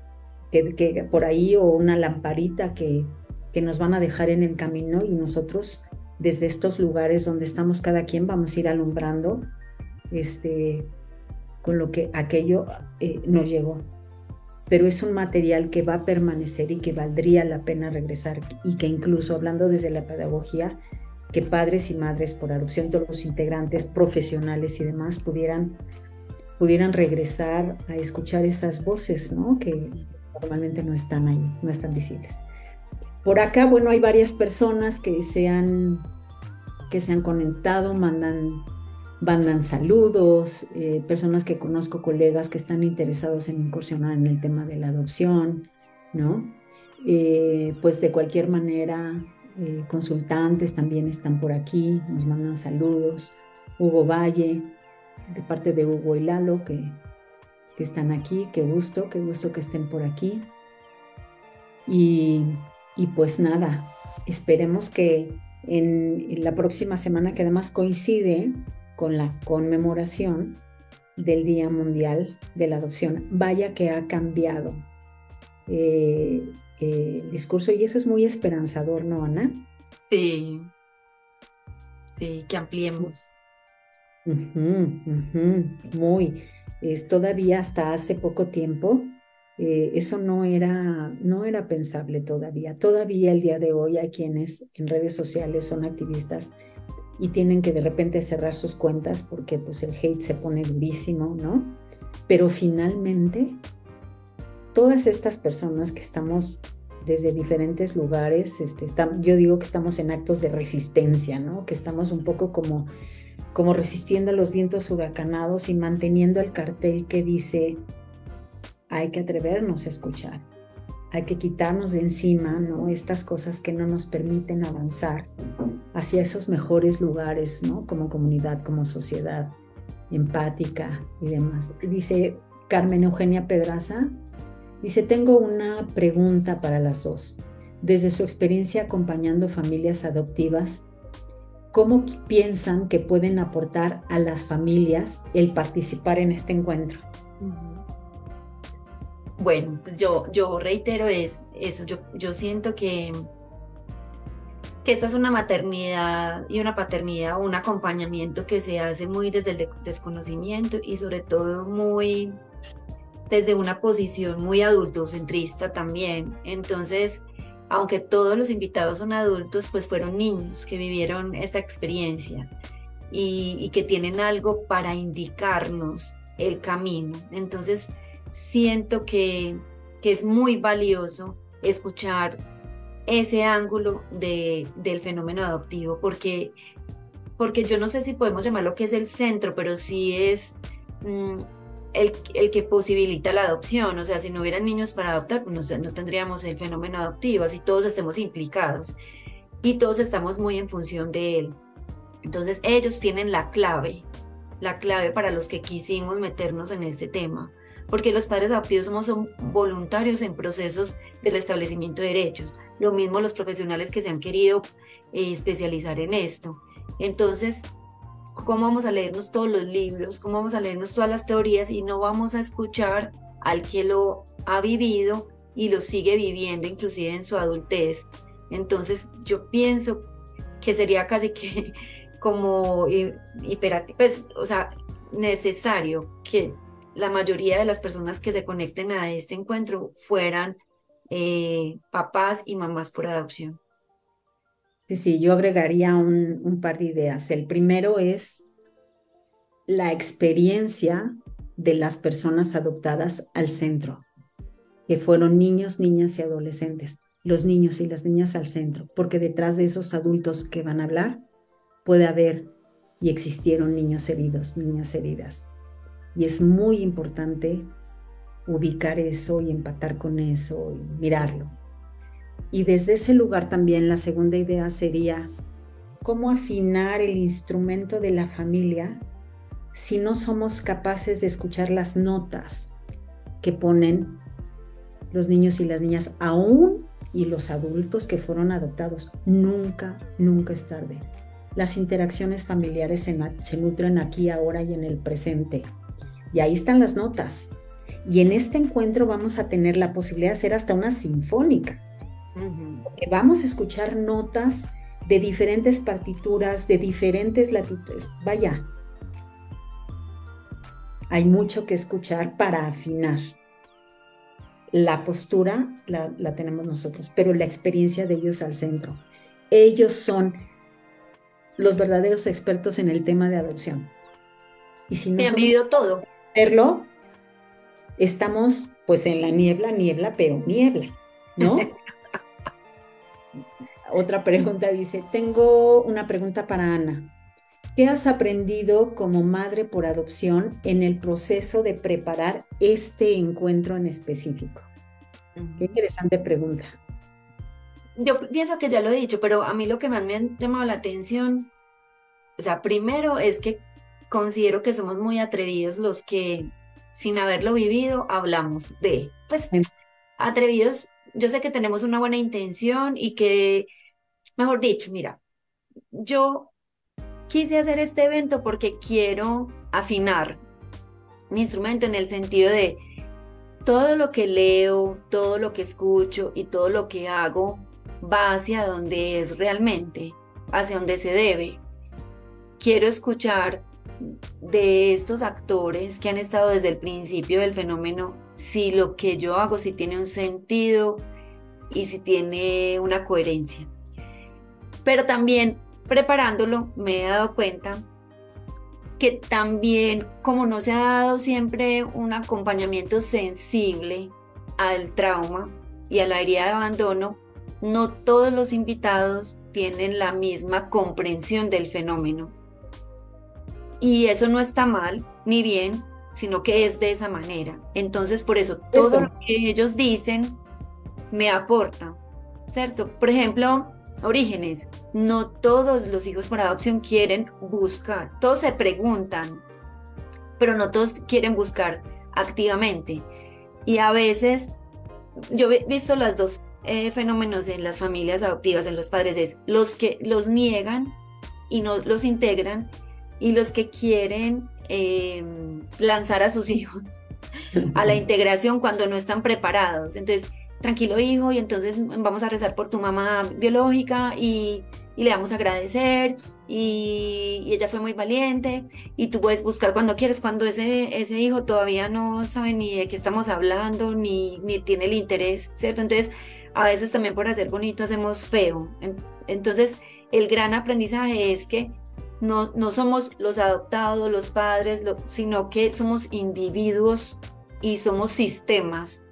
que, por ahí o una lamparita que, que nos van a dejar en el camino y nosotros desde estos lugares donde estamos cada quien vamos a ir alumbrando este, con lo que aquello eh, nos llegó pero es un material que va a permanecer y que valdría la pena regresar y que incluso hablando desde la pedagogía, que padres y madres por adopción, todos los integrantes profesionales y demás pudieran, pudieran regresar a escuchar esas voces, ¿no? Que normalmente no están ahí, no están visibles. Por acá, bueno, hay varias personas que se han, que se han conectado, mandan mandan saludos, eh, personas que conozco, colegas que están interesados en incursionar en el tema de la adopción, ¿no? Eh, pues de cualquier manera, eh, consultantes también están por aquí, nos mandan saludos. Hugo Valle, de parte de Hugo y Lalo, que, que están aquí, qué gusto, qué gusto que estén por aquí. Y, y pues nada, esperemos que en la próxima semana, que además coincide con la conmemoración del Día Mundial de la Adopción, vaya que ha cambiado eh, eh, el discurso y eso es muy esperanzador, ¿no, Ana? Sí, sí, que ampliemos. muy. Es todavía hasta hace poco tiempo eh, eso no era, no era pensable todavía. Todavía el día de hoy hay quienes en redes sociales son activistas y tienen que de repente cerrar sus cuentas porque pues el hate se pone durísimo, ¿no? Pero finalmente, todas estas personas que estamos desde diferentes lugares, este, yo digo que estamos en actos de resistencia, ¿no? Que estamos un poco como, como resistiendo a los vientos huracanados y manteniendo el cartel que dice hay que atrevernos a escuchar, hay que quitarnos de encima ¿no? estas cosas que no nos permiten avanzar hacia esos mejores lugares, ¿no? como comunidad, como sociedad empática y demás. Dice Carmen Eugenia Pedraza, dice, tengo una pregunta para las dos. Desde su experiencia acompañando familias adoptivas, ¿cómo piensan que pueden aportar a las familias el participar en este encuentro? Bueno, pues yo, yo reitero es, eso, yo, yo siento que, que esta es una maternidad y una paternidad, un acompañamiento que se hace muy desde el desconocimiento y sobre todo muy desde una posición muy adultocentrista también. Entonces, aunque todos los invitados son adultos, pues fueron niños que vivieron esta experiencia y, y que tienen algo para indicarnos el camino. Entonces, siento que, que es muy valioso escuchar ese ángulo de, del fenómeno adoptivo, porque, porque yo no sé si podemos llamarlo que es el centro, pero sí es mm, el, el, que posibilita la adopción. O sea, si no hubieran niños para adoptar, pues no, no tendríamos el fenómeno adoptivo, así todos estemos implicados y todos estamos muy en función de él. Entonces ellos tienen la clave, la clave para los que quisimos meternos en este tema porque los padres adoptivos somos voluntarios en procesos de restablecimiento de derechos. Lo mismo los profesionales que se han querido eh, especializar en esto. Entonces, ¿cómo vamos a leernos todos los libros? ¿Cómo vamos a leernos todas las teorías y no vamos a escuchar al que lo ha vivido y lo sigue viviendo inclusive en su adultez? Entonces, yo pienso que sería casi que como hiperactivo, pues, o sea, necesario que la mayoría de las personas que se conecten a este encuentro fueran eh, papás y mamás por adopción. Sí, sí, yo agregaría un, un par de ideas. El primero es la experiencia de las personas adoptadas al centro, que fueron niños, niñas y adolescentes, los niños y las niñas al centro, porque detrás de esos adultos que van a hablar puede haber y existieron niños heridos, niñas heridas. Y es muy importante ubicar eso y empatar con eso y mirarlo. Y desde ese lugar también la segunda idea sería cómo afinar el instrumento de la familia si no somos capaces de escuchar las notas que ponen los niños y las niñas aún y los adultos que fueron adoptados. Nunca, nunca es tarde. Las interacciones familiares se, se nutren aquí, ahora y en el presente. Y ahí están las notas. Y en este encuentro vamos a tener la posibilidad de hacer hasta una sinfónica. vamos a escuchar notas de diferentes partituras, de diferentes latitudes. Vaya, hay mucho que escuchar para afinar. La postura la, tenemos nosotros, pero la experiencia de ellos al centro. Ellos son los verdaderos expertos en el tema de adopción. Y si no han vivido todo verlo, estamos pues en la niebla, niebla, pero niebla, ¿no? Otra pregunta dice, tengo una pregunta para Ana. ¿Qué has aprendido como madre por adopción en el proceso de preparar este encuentro en específico? Qué interesante pregunta. Yo pienso que ya lo he dicho, pero a mí lo que más me ha llamado la atención, o sea, primero es que considero que somos muy atrevidos los que, sin haberlo vivido, hablamos de, pues, atrevidos, yo sé que tenemos una buena intención y que mejor dicho, mira, yo quise hacer este evento porque quiero afinar mi instrumento en el sentido de todo lo que leo, todo lo que escucho y todo lo que hago va hacia donde es realmente, hacia donde se debe. Quiero escuchar de estos actores que han estado desde el principio del fenómeno, si lo que yo hago, si tiene un sentido y si tiene una coherencia. Pero también preparándolo me he dado cuenta que también como no se ha dado siempre un acompañamiento sensible al trauma y a la herida de abandono, no todos los invitados tienen la misma comprensión del fenómeno. Y eso no está mal ni bien, sino que es de esa manera. Entonces, por eso, todo lo que ellos dicen me aporta, ¿cierto? Por ejemplo, orígenes. No todos los hijos por adopción quieren buscar, todos se preguntan, pero no todos quieren buscar activamente. Y a veces, yo he visto los dos eh, fenómenos en las familias adoptivas, en los padres, es los que los niegan y no los integran, y los que quieren em, lanzar a sus hijos a la integración cuando no están preparados. Entonces, tranquilo hijo, y entonces vamos a rezar por tu mamá biológica y, le vamos a agradecer y, ella fue muy valiente y tú puedes buscar cuando quieres, cuando ese, ese hijo todavía no sabe ni de qué estamos hablando, ni, ni tiene el interés, ¿cierto? Entonces, a veces también por hacer bonito hacemos feo. Entonces, el gran aprendizaje es que no, no somos los adoptados, los padres, sino que somos individuos y somos sistemas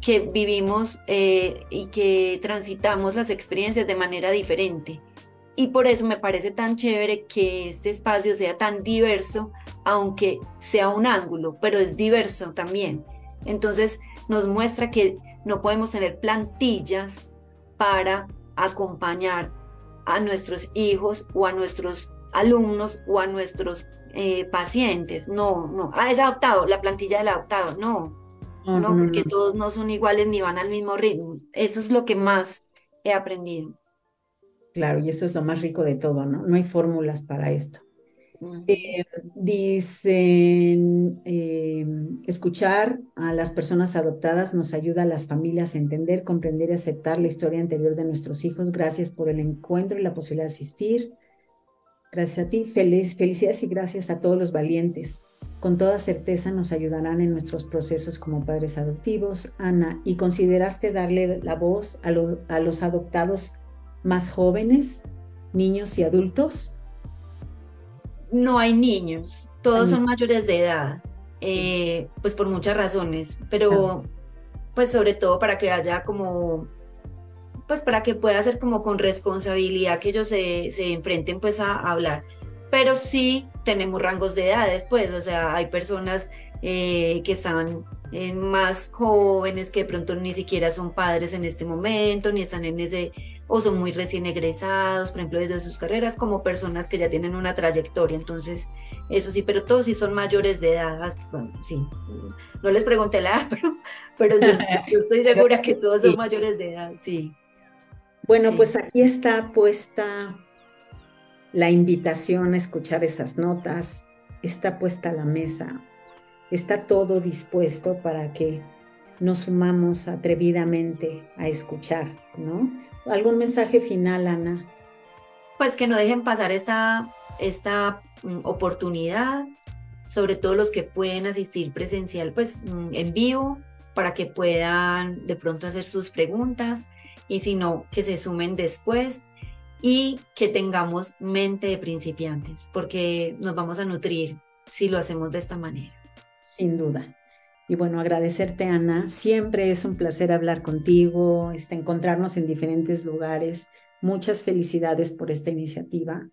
que vivimos eh, y que transitamos las experiencias de manera diferente. Y por eso me parece tan chévere que este espacio sea tan diverso, aunque sea un ángulo, pero es diverso también. Entonces nos muestra que no podemos tener plantillas para acompañar a nuestros hijos o a nuestros alumnos o a nuestros eh, pacientes. No, no. Ah, es adoptado, la plantilla del adoptado. No, ¿no? Porque todos no son iguales ni van al mismo ritmo. Eso es lo que más he aprendido. Claro, y eso es lo más rico de todo, ¿no? No hay fórmulas para esto. Eh, dicen, em, escuchar a las personas adoptadas nos ayuda a las familias a entender, comprender y aceptar la historia anterior de nuestros hijos. Gracias por el encuentro y la posibilidad de asistir. Gracias a ti, feliz, felicidades y gracias a todos los valientes con toda certeza nos ayudarán en nuestros procesos como padres adoptivos. Ana, ¿y consideraste darle la voz a, los adoptados más jóvenes, niños y adultos? No hay niños, todos son mayores de edad, eh, pues por muchas razones, pero pues sobre todo para que haya como, pues para que pueda ser como con responsabilidad que ellos se, se enfrenten pues a hablar. Pero sí tenemos rangos de edades, pues, o sea, hay personas eh, que están eh, más jóvenes, que de pronto ni siquiera son padres en este momento, ni están en ese, o son muy recién egresados, por ejemplo, desde sus carreras, como personas que ya tienen una trayectoria, entonces, eso sí, pero todos sí son mayores de edad, bueno, sí, no les pregunté la edad, pero, yo, estoy segura que todos son mayores de edad, sí. Bueno, pues aquí está puesta la invitación a escuchar esas notas está puesta la mesa. Está todo dispuesto para que nos sumamos atrevidamente a escuchar, ¿no? ¿Algún mensaje final, Ana? Pues que no dejen pasar esta, esta mm, oportunidad, sobre todo los que pueden asistir presencial, pues mm, en vivo, para que puedan de pronto hacer sus preguntas y si no, que se sumen después y que tengamos mente de principiantes, porque nos vamos a nutrir si lo hacemos de esta manera. Sin duda. Y bueno, agradecerte, Ana. Siempre es un placer hablar contigo, este, encontrarnos en diferentes lugares. Muchas felicidades por esta iniciativa.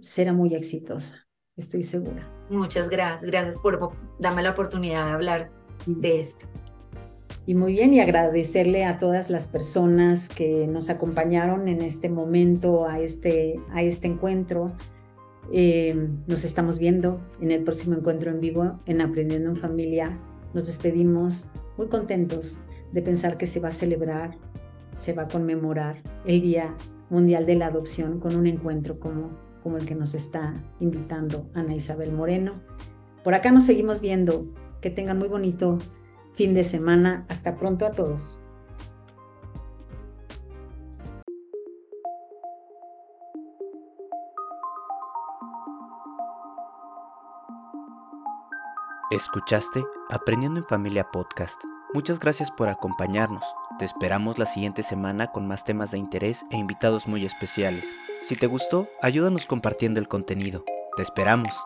Será muy exitosa, estoy segura. Muchas gracias. Gracias por darme la oportunidad de hablar de esto. Y muy bien, y agradecerle a todas las personas que nos acompañaron en este momento, a este, a este encuentro. Eh, nos estamos viendo en el próximo encuentro en vivo en Aprendiendo en Familia. Nos despedimos muy contentos de pensar que se va a celebrar, se va a conmemorar el Día Mundial de la Adopción con un encuentro como, como el que nos está invitando Ana Isabel Moreno. Por acá nos seguimos viendo. Que tengan muy bonito fin de semana. Hasta pronto a todos. Escuchaste Aprendiendo en Familia Podcast. Muchas gracias por acompañarnos. Te esperamos la siguiente semana con más temas de interés e invitados muy especiales. Si te gustó, ayúdanos compartiendo el contenido. Te esperamos.